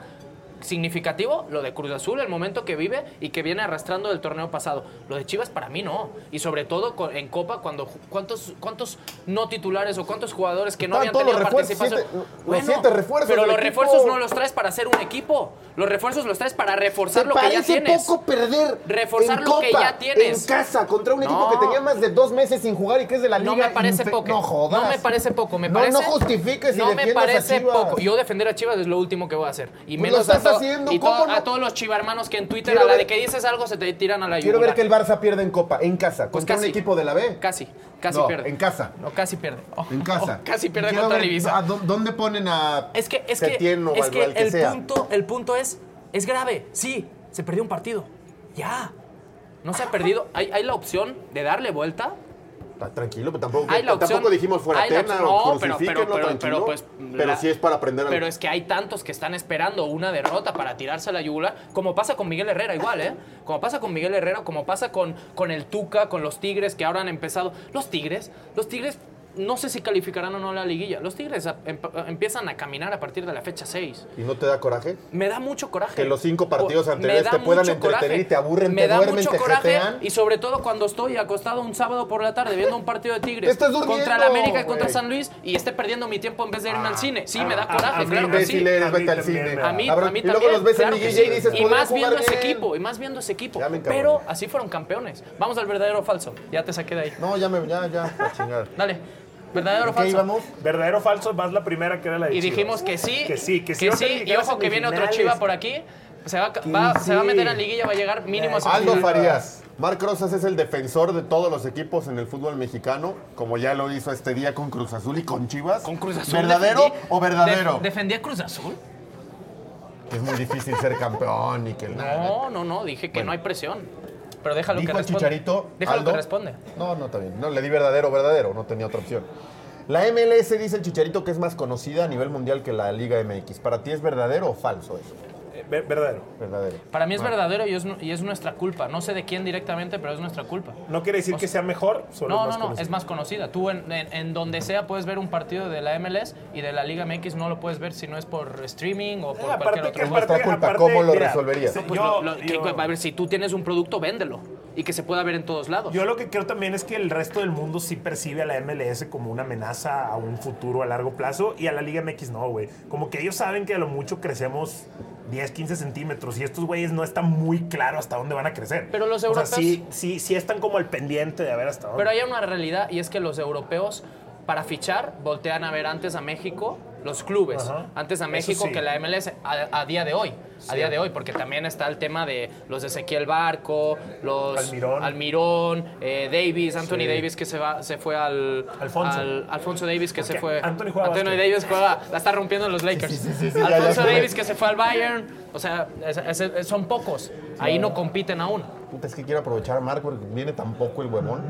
Significativo lo de Cruz Azul, el momento que vive y que viene arrastrando del torneo pasado. Lo de Chivas para mí no. Y sobre todo en Copa, cuando cuántos, cuántos no titulares o cuántos jugadores que no habían tenido participación. siete- los siete refuerzos Pero los equipo. refuerzos no los traes para hacer un equipo. Los refuerzos los traes para reforzar ¿Te lo que ya tienes. poco perder Reforzar en lo que ya tienes. En casa, contra un equipo No. que tenía más de dos meses sin jugar y que es de la No liga. me parece poco. No jodas. No me parece poco. Me No, parece, no justifiques y No me a parece Chivas. poco. Yo defender a Chivas es lo último que voy a hacer. Y Pues menos haciendo, y to- ¿cómo no? a todos los chivarmanos que en Twitter Quiero a la ver- de que dices algo se te tiran a la Quiero yugular. ver que el Barça pierde en Copa, en casa, Pues contra casi. un equipo de la B. Casi, casi No, pierde. en casa. No, casi pierde. Oh, En casa. oh, casi pierde Quiero contra ver, el Ibiza. ¿a dó- ¿Dónde ponen a Es que, es que, Setién o es al- que al que el, sea? punto, el punto es, es grave. Sí, se perdió un partido. Ya. No se ha perdido. Hay, hay la opción de darle vuelta. Tranquilo, pero tampoco, Hay la opción- tampoco dijimos fuera opción- o no, pero- pero- pero- pero, pues, Pero la- sí es para aprender Pero algo. es que hay tantos que están esperando una derrota para tirarse a la yugular, como pasa con Miguel Herrera igual, ¿eh? Como pasa con Miguel Herrera, como pasa con, con el Tuca, con los Tigres que ahora han empezado. Los Tigres, los Tigres no sé si calificarán o no la liguilla. Los Tigres a- em- empiezan a caminar a partir de la fecha 6. ¿Y no te da coraje? Me da mucho coraje. Que los cinco partidos anteriores te puedan mucho entretener coraje. y te aburren, Me te da duermen, mucho te coraje jetean. y sobre todo cuando estoy acostado un sábado por la tarde viendo un partido de Tigres Estás durmiendo, contra la América y contra. San Luis y esté perdiendo mi tiempo en vez de irme al cine. Sí, me da coraje, a claro que sí. Eres, A mí vete al también cine. A mí, mí y luego los ves claro en liguilla sí. y dices, y "Podría más viendo ese bien". equipo, y más viendo ese equipo. Pero así fueron campeones. Vamos al verdadero o falso. Ya te saqué de ahí. No, ya me, ya, ya, a chingar. Dale. ¿Verdadero o ¿En qué falso? íbamos? Verdadero o falso, vas la primera que era la de Y Chivas. dijimos que sí. Que sí, que sí. a sí. Y a ojo que viene otro. Chiva por aquí. Se va, va- se va a meter en liguilla, va a llegar mínimo a Aldo Aldo. Farías. Marc Rosas es el defensor de todos los equipos en el fútbol mexicano, como ya lo hizo este día con Cruz Azul y con Chivas. Con Cruz Azul. ¿Verdadero defendí- o verdadero? def- ¿Defendí a Cruz Azul? que es muy difícil ser campeón y que No, no, no, dije que Bueno. no hay presión. Pero déjalo Dijo que el responda. Chicharito. Déjalo Aldo. que responde. No, no, está bien. No, le di verdadero, verdadero. No tenía otra opción. La MLS dice el Chicharito que es más conocida a nivel mundial que la Liga MX. ¿Para ti es verdadero o falso eso? Ver- verdadero. Verdadero. Para mí es Bueno. verdadero y es, nu- y es nuestra culpa. No sé de quién directamente, pero es nuestra culpa. No quiere decir que sea mejor, solo No, es más no, no, es más conocida. Tú en, en- en donde sea puedes ver un partido de la MLS y de la Liga MX no lo puedes ver si no es por streaming o por Eh, aparte cualquier otro aparte- culpa. aparte, ¿Cómo lo mira, resolverías? Pues yo- lo- lo- que- yo- a ver, si tú tienes un producto, véndelo y que se pueda ver en todos lados. Yo lo que creo también es que el resto del mundo sí percibe a la MLS como una amenaza a un futuro a largo plazo y a la Liga MX no, güey. Como que ellos saben que a lo mucho crecemos 10, 15 centímetros y estos güeyes no está muy claro hasta dónde van a crecer. Pero los O sea, europeos- sí, sí, sí están como al pendiente de a ver hasta dónde. Pero hay una realidad y es que los europeos para fichar voltean a ver antes a México los clubes, Ajá. antes a México sí. que la MLS a, a día de hoy, a día de hoy, porque también está el tema de los de Ezequiel Barco, los Almirón. Almirón, eh, Davis, Anthony Sí. Davis que se va, se fue al Alfonso. al- Alfonso Davis que se fue, Anthony juega Anthony. Davis juega, la está rompiendo en los Lakers, sí, sí, sí, ya, ya Alfonso. Davis que se fue al Bayern, o sea, es- es- son pocos, ahí no compiten aún. Puta, es que quiero aprovechar a Marco porque viene tan poco el huevón.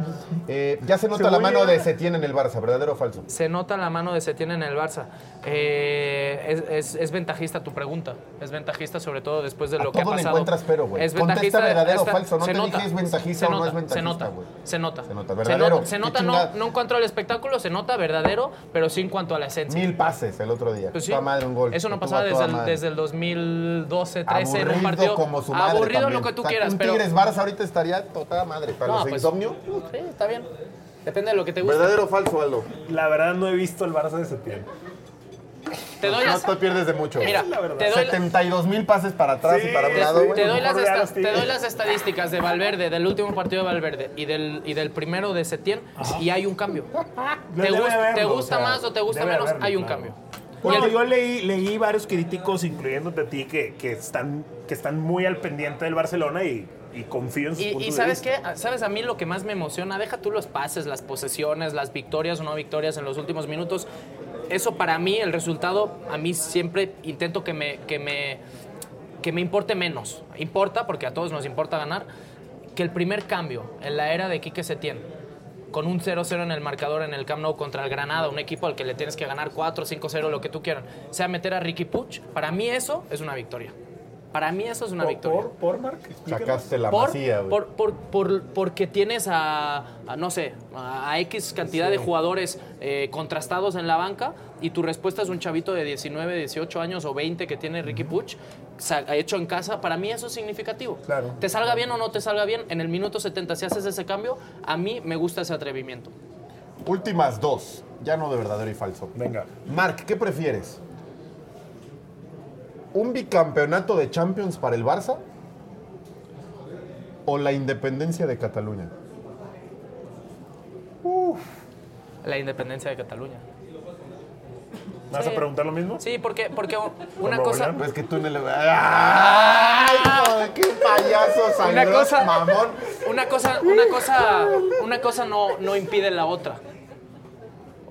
Eh, ya se nota Se la mano a- de Setién en el Barça, ¿verdadero o falso? Se nota la mano de Setién en el Barça. Eh, es, es- es ventajista tu pregunta. Es ventajista sobre todo después de A lo que ha todo pasado. encuentras pero, güey. Es Contesta ventajista. verdadero o falso, no se te nota, dije es ventajista se o no es nota, ventajista, Se nota, güey. se nota. Se nota, Se verdadero. nota, se ¿Qué nota, no, no en cuanto al espectáculo, se nota verdadero, pero sí en cuanto a la esencia. Mil pases el otro día. Pues sí. Toda madre un gol. Eso no pasaba desde el, desde el 2012, 13 en un Aburrido partido. como su madre Aburrido también. lo que tú O sea, quieras, un pero. Tigres Barça ahorita estaría toda madre. Para No, los pues- insomnio. Sí, está bien. Depende de lo que te guste. ¿Verdadero o falso, Aldo? La verdad no he visto el Barça de septiembre. Te doy No las, te pierdes de mucho. Mira, te doy, 72 mil pases para atrás Sí, y para un te- lado, te doy, las esta- te doy las estadísticas de Valverde, del último partido de Valverde y del, y del primero de septiembre, y hay un cambio. ¿Te, gust- haberlo, te o gusta sea, más o te gusta menos? haberlo, hay un claro. cambio. Bueno, yo leí, leí varios críticos, incluyéndote a ti, que, que están, que están muy al pendiente del Barcelona y, y confío en sus Y, puntos y de sabes vista. qué, sabes a mí lo que más me emociona, deja tú los pases, las posesiones, las victorias o no victorias en los últimos minutos. Eso para mí, el resultado, a mí siempre intento que me, que me, que me importe menos. Importa, porque a todos nos importa ganar, que el primer cambio en la era de Quique Setién, con un 0-0 en el marcador en el Camp Nou contra el Granada, un equipo al que le tienes que ganar 4, 5-0, lo que tú quieras, sea meter a Ricky Puch, para mí eso es una victoria. Para mí eso es una ¿Por, victoria. por, por Marc? Explícanos. Sacaste la por, masía, güey. por, por, por- porque tienes a, a, no sé, a, X cantidad de jugadores eh, contrastados en la banca y tu respuesta es un chavito de 19, 18 años o 20 que tiene Ricky Puch, hecho en casa, para mí eso es significativo. Claro. Te salga bien o no te salga bien, en el minuto 70 si haces ese cambio, a mí me gusta ese atrevimiento. Últimas dos. Ya no de verdadero y falso. Venga. Marc, ¿qué prefieres? ¿Un bicampeonato de Champions para el Barça? ¿O la independencia de Cataluña? La independencia de Cataluña. ¿Me vas a preguntar lo mismo? Sí, porque, porque una cosa... Pues que tú en el... ¡Ay, qué payaso Una sangrón, cosa, mamón! una cosa, una cosa, una cosa no, no impide la otra.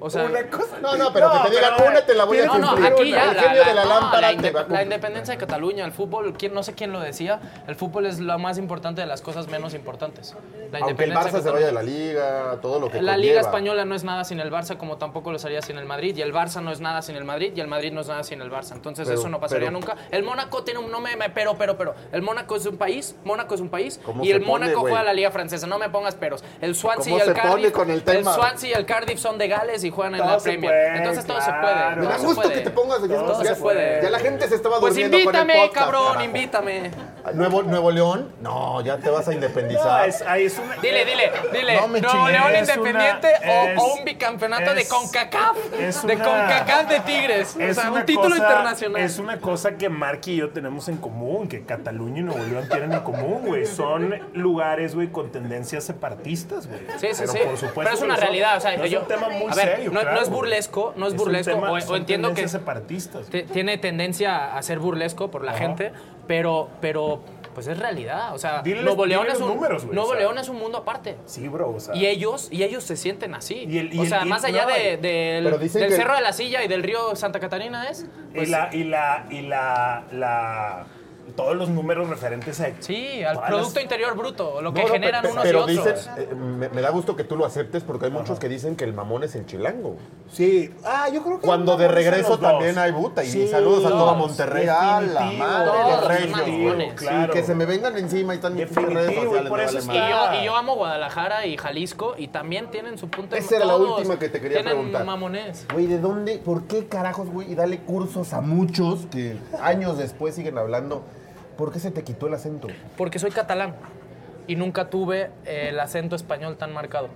O sea, Una cosa. No, no, pero que te digan, una te la voy a no, no, cumplir. aquí ya El la, genio la- de la no, lámpara la te inde- va a la cumplir. independencia de Cataluña, el fútbol, ¿quién- no sé quién lo decía, el fútbol es lo más importante de las cosas menos importantes. La Aunque el Barça de se vaya de la liga, todo lo que La conlleva. Liga Española no es nada sin el Barça, como tampoco lo sería sin el Madrid. Y el Barça no es nada sin el Madrid, y el Madrid no es nada sin el Barça. Entonces Pero- eso no pasaría pero- nunca. El Mónaco tiene un no me, me- pero, pero, pero. El Mónaco es un país, Mónaco es un país, ¿Cómo y el Mónaco juega la Liga Francesa. No me pongas peros. El Swansea y ¿Cómo el se pone Cardiff, con el tema? Swansea y el Cardiff son de Gales y juegan en Todo la se Premier. puede, Entonces todo se puede. Me todo da se gusto puede. que te pongas de Todo ya, se puede. ya la gente se estaba Pues durmiendo con el invítame, podcast, cabrón, carajo. invítame. ¿Nuevo, ¿Nuevo León? No, ya te vas a No, independizar. es, ahí es una, Dile, dile, dile. No me Nuevo. León Independiente una- o- es- o, un bicampeonato de CONCACAF. de una- CONCACAF de Tigres. es o sea, un título cosa- internacional. Es una cosa que Mark y yo tenemos en común, que Cataluña y Nuevo León tienen en común, güey. Son lugares, güey, con tendencias separatistas, güey. Sí, sí, Pero sí. por supuesto Pero es una realidad. O sea, no es yo, un tema muy a ver, no, no es burlesco, no es burlesco. tema- o, entiendo que separatistas. tiene tendencia a ser burlesco por la Ajá. gente, pero, pero pues es realidad. O sea, Dile- Nuevo León es un números, güey, Nuevo. León es un mundo aparte. Sí, bro, o sea. Y ellos, y ellos se sienten así. Y el- y o sea, más allá no, de- y- del, del que- Cerro de la Silla y del río Santa Catarina es. pues, y la, y la, y la, la, todos los números referentes a. Sí, al Producto las- Interior Bruto, lo que No, no, generan pe- unos pero y otros. dicen, eh, me, me da gusto que tú lo aceptes porque hay muchos que dicen que el mamón es el chilango. Sí. Ah, yo creo que. Cuando de regreso también hay buta. Y Sí, saludos a todo dos. Monterrey. ¡A la madre! güey. Claro. Sí, que se me vengan encima y están en Definitivo, redes y sociales. por vale Y yo, y yo amo Guadalajara y Jalisco y también tienen su punto de Esa era la última que te quería tienen preguntar. mamones. Güey, ¿de dónde? ¿Por qué carajos, güey? Y dale cursos a muchos que años después siguen hablando. ¿Por qué se te quitó el acento? Porque soy catalán y nunca tuve eh, el acento español tan marcado.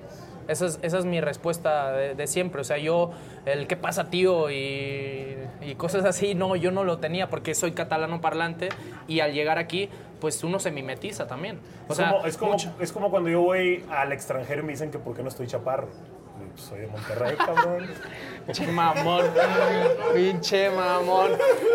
Esa es, esa es mi respuesta de, de siempre. O sea, yo, el qué pasa, tío, y, y cosas así, no, yo no lo tenía porque soy catalano parlante y al llegar aquí, pues uno se mimetiza también. O Es sea, como, es, como, es como cuando yo voy al extranjero y me dicen que por qué no estoy chaparro. Pues, soy de Monterrey, cabrón. Pinche mamón, pinche mamón.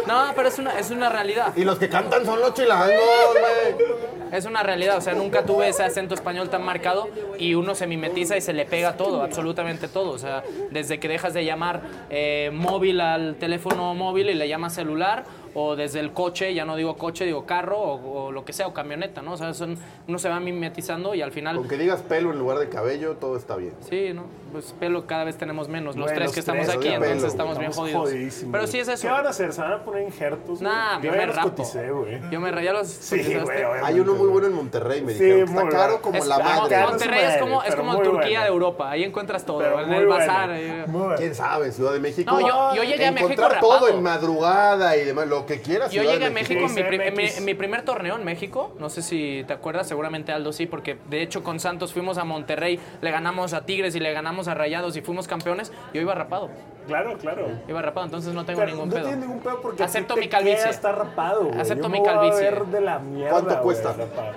No, pero es una, es una realidad. Y los que cantan son los chilangos, güey. Es una realidad, o sea, nunca tuve ese acento español tan marcado y uno se mimetiza y se le pega todo, absolutamente todo. O sea, desde que dejas de llamar eh, móvil al teléfono móvil y le llamas celular, o desde el coche, ya no digo coche, digo carro, o, o lo que sea, o camioneta, ¿no? O sea, son- uno se va mimetizando y al final... Con que digas pelo en lugar de cabello, todo está bien. Sí, ¿no? Pues pelo cada vez tenemos menos, los tres que estamos tres, aquí, entonces pelo, estamos bien jodidos. Pero sí es eso. ¿Qué van a hacer? ¿Se van a poner injertos? Nah, yo ya me los rapo. coticé. Yo me ya los Sí, güey, Hay uno muy bueno en Monterrey, me Sí, dijeron. Está caro como Es- la madre. Monterrey es como, es como Turquía bueno. de Europa, ahí encuentras todo, Pero en el bazar. eh. bueno. ¿Quién sabe? Ciudad de México. No, yo- yo llegué a México Encontrar todo rapado. en madrugada y demás, lo que quieras. Yo llegué a México en mi, prim- mi- primer torneo en México, no sé si te acuerdas, seguramente Aldo sí, porque de hecho con Santos fuimos a Monterrey, le ganamos a Tigres y le ganamos a Rayados y fuimos campeones, yo iba rapado, Claro, claro. iba rapado, entonces no tengo Pero ningún no pedo. tienes ningún pedo porque a ti Acepto te mi calvicie. estar rapado, güey. Acepto Yo mi me voy a calvicie. ver de la mierda, ¿Cuánto güey, cuesta? rapado.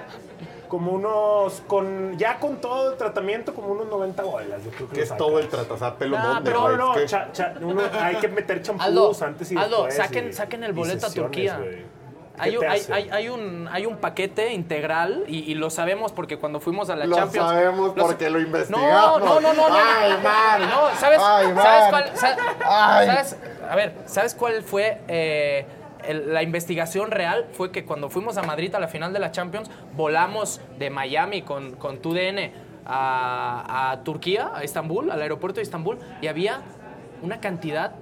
Como unos, con, ya con todo el tratamiento, como unos 90 bolas. Yo creo que es todo el sea, pelo Nah, monte, pero No, no, es que- cha- cha- uno- hay que meter champús antes y Aldo, después. saquen, y- saquen el boleto a Turquía. ¿Qué Hay, hay, hay- hay un, hay un paquete integral y, y lo sabemos porque cuando fuimos a la Lo Champions. sabemos lo- porque lo No, investigamos. no, no, no. no, Ay, no, man. No, ¿sabes, Ay, ¿sabes cuál? sa- Ay. ¿sabes? A ver, ¿sabes cuál fue eh, la investigación real? Fue que cuando fuimos a Madrid a la final de la Champions, volamos de Miami con, con TUDN a, a Turquía, a Estambul, al aeropuerto de Estambul, y había una cantidad,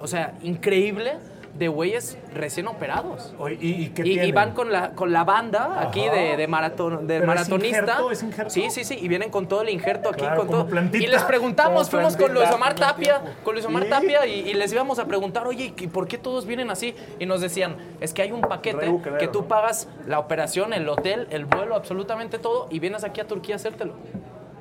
o sea, increíble de güeyes recién operados. ¿Y, y qué Y, y tienen? van con la, con la banda aquí de, de, maratón, de ¿Pero es maratonista. injerto? ¿Es injerto? Sí, sí, sí. Y vienen con todo el injerto aquí. Claro, con todo. plantita. Y les preguntamos, Como fuimos con. Luis Omar Tapia, con Luis Omar ¿Sí? Tapia, y, les íbamos a preguntar, oye, ¿y por qué todos vienen así? Y nos decían, es que hay un paquete que tú ¿no? pagas la operación, el hotel, el vuelo, absolutamente todo, y vienes aquí a Turquía a hacértelo.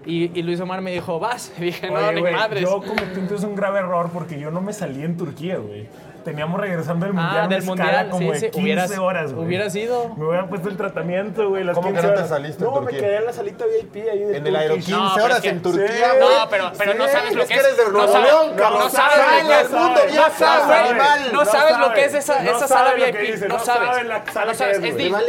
Y, y Luis Omar me dijo, vas. Y dije, no, Oye, ni madres. Yo cometí entonces un grave error porque yo no me salí en Turquía, güey. Teníamos regresando del mundial. Ah, del escala mundial, como sí, de sí. 15 Hubieras- horas, güey. hubieras ido. Me hubieran puesto el tratamiento, güey. las ¿Cómo que 15 no te horas. saliste en No, me quedé en la salita VIP ahí de En el Aero Turkish. 15 No, horas es que- en Turquía, Sí. güey. No, pero, pero no Sí, sabes lo es que que es. eres de no Nuevo sabes- León, no cabrón. sabes Sale lo que es. no sabes, sabes, no No sabes lo que es esa, No sala que VIP. no no sabes. No que sabes. es, Es, es. Disney. No,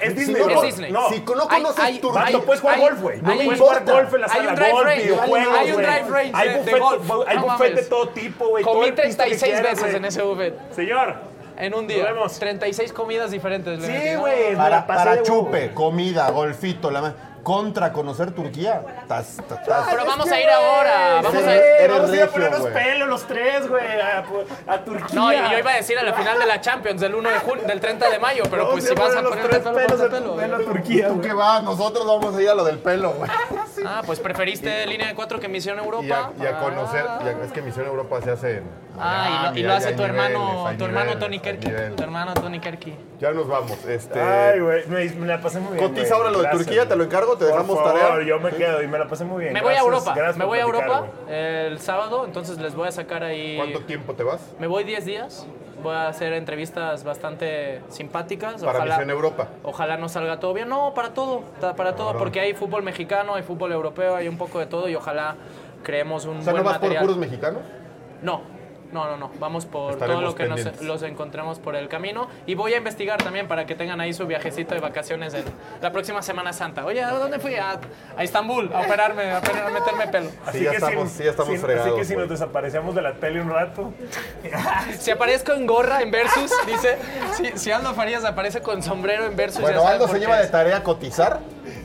es Disney. Si no, Es no, no. No conoces Turquía, Vato, puedes jugar golf, güey. hay- Puedes jugar golf en la Hay sala. un drive golf, videojuegos, hay un drive range Hay de- golf. hay No mames. de todo tipo, güey. Comí el pisto que 36 quieras, veces en ese buffet. Señor. En un Nos día. vemos. 36 comidas diferentes. le Sí, güey. Para, para chupe, comida, golfito, la ma- contra conocer Turquía. Tas- tas- tas- Pero vamos a ir ahora. Vamos sí, a ir. Eres Vamos a ir a regio, ponernos güey. pelo los tres, güey. A, a Turquía. No, y yo iba a decir a la final de la Champions del 1 de junio, del 30 de mayo, pero Vamos pues si vas a poner poner los tres pelo, pelos ponte pelo. pelo a Turquía, ¿Tú güey. qué vas? Nosotros vamos a ir a lo del pelo, güey. Ah, pues preferiste línea de cuatro que Misión Europa. Y a, y a Ah. conocer, y a- es que Misión Europa se hace en Ah, y lo, y lo hace tu niveles, hermano, tu hermano niveles, Tony Kerky. Tu hermano Tony Kerky. Ya nos vamos. Este, Ay, güey, me, me la pasé muy bien. Cotiza ahora lo de Gracias, Turquía, te lo encargo, te Por dejamos favor, tarea. Yo me quedo y me la pasé muy bien. Me voy a Europa, gracias me voy a Europa el sábado, entonces les voy a sacar ahí... ¿Cuánto tiempo te vas? Me voy 10 días, voy a hacer entrevistas bastante simpáticas. Para ojalá, Misión Europa. Ojalá no salga todo bien. No, para todo, para todo, Cabrón. porque hay fútbol mexicano, hay fútbol europeo, hay un poco de todo y ojalá creemos un O sea, buen ¿no vas por puros mexicanos? No, No, no, no. Vamos por Estaremos todo lo que nos, los encontremos por el camino. Y voy a investigar también para que tengan ahí su viajecito de vacaciones en la próxima Semana Santa. Oye, ¿a dónde fui? A, a Estambul, a operarme, a, operar- a meterme pelo. Sí, ya estamos- sí, ya estamos Así fregados, que si nos desaparecemos de la tele un rato. Si aparezco en gorra en Versus, dice. Si, si Aldo Farías aparece con sombrero en Versus, Bueno, ya Aldo se lleva de tarea cotizar.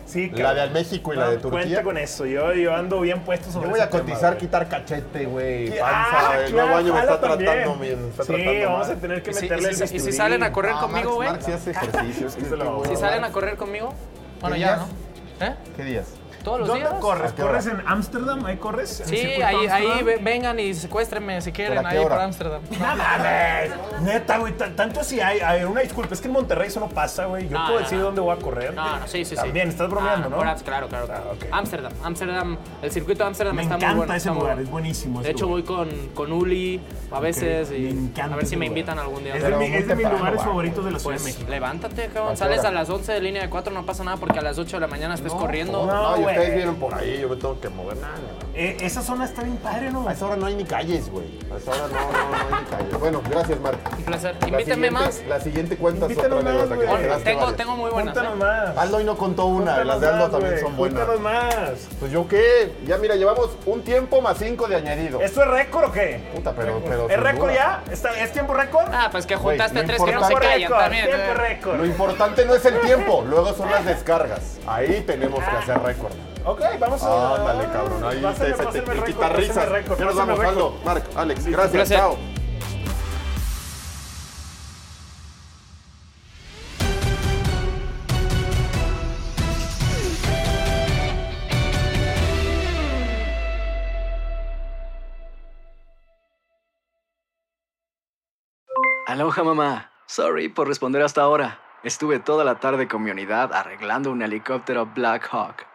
Sí, La de al México y la de Turquía. Cuenta con eso. Yo, yo ando bien puesto sobre Yo voy a tema, cotizar, quitar cachete, güey, Sí, panza. ah, el claro, nuevo año me está también. tratando bien. me está Sí, tratando vamos mal. a tener que Y si- meterle y el si- y si salen a correr Ah, conmigo, güey. Marx sí hace Si salen a correr conmigo. Bueno, ya? ¿no? ¿Eh? ¿Qué días? Todos los ¿Dónde días. corres? ¿Corres en Ámsterdam? ¿Ahí corres? ¿En el Sí, circuito ahí, ahí Ámsterdam? ve- vengan y secuéstrenme si quieren, ¿Pero a qué ahí por hora? Ámsterdam. No mames. Neta, güey. tan- Tanto así hay. hay una disculpa. Es que en Monterrey eso no pasa, güey. Yo No, puedo no, decir no. dónde voy a correr. No, no, sí, sí, sí. También, estás bromeando, Ah, ¿no? por claro, claro. Ah, ok. Ámsterdam, Ámsterdam, el circuito de Ámsterdam Me está encanta muy bueno. ese está muy lugar, bueno. es buenísimo. De ese hecho, lugar. voy con, con Uli a veces Me y encanta a ver si ese me lugar. invitan algún día. Es de, Pero mi- muy es de mis temprano, lugares va. favoritos de la Ciudad de Pues México. levántate, ¿A cabrón. qué Sales hora? a las 11 de línea de 4, no pasa nada porque a las 8 de la mañana estés corriendo. No, No, y güey. Ustedes vienen por ahí, yo me tengo que mover. Nada, Eh, esa zona está bien padre, ¿no? A esa hora no hay ni calles, güey. A esa hora no, no, no hay ni calles. Bueno, gracias, Marc. Un placer. La siguiente- más. La siguiente cuentas Invítanos otra más, anécdota que quedaste Tengo, tengo muy buenas. Cuéntanos ¿eh? más. Aldo hoy no contó una, Cuéntanos las de Aldo más, también son buenas. Cuéntanos más. Pues yo qué, ya mira, llevamos un tiempo más cinco de añadido. ¿Esto es récord o qué? Puta, pero, pero. ¿Es récord ya? ¿Está- ¿Es tiempo récord? Ah, pues que juntaste tres que no se callan también. tiempo eh. récord. Lo importante no es el tiempo, luego son las descargas. Ahí tenemos que hacer récord. Ok, vamos a... Ándale, cabrón. Ahí Pásame, te, se te, quita risas. Ya nos vamos. Aldo. Marc, Alex, gracias. placer. Chao. Aloha mamá. Sorry por responder hasta ahora. Estuve toda la tarde con mi unidad arreglando un helicóptero Black Hawk.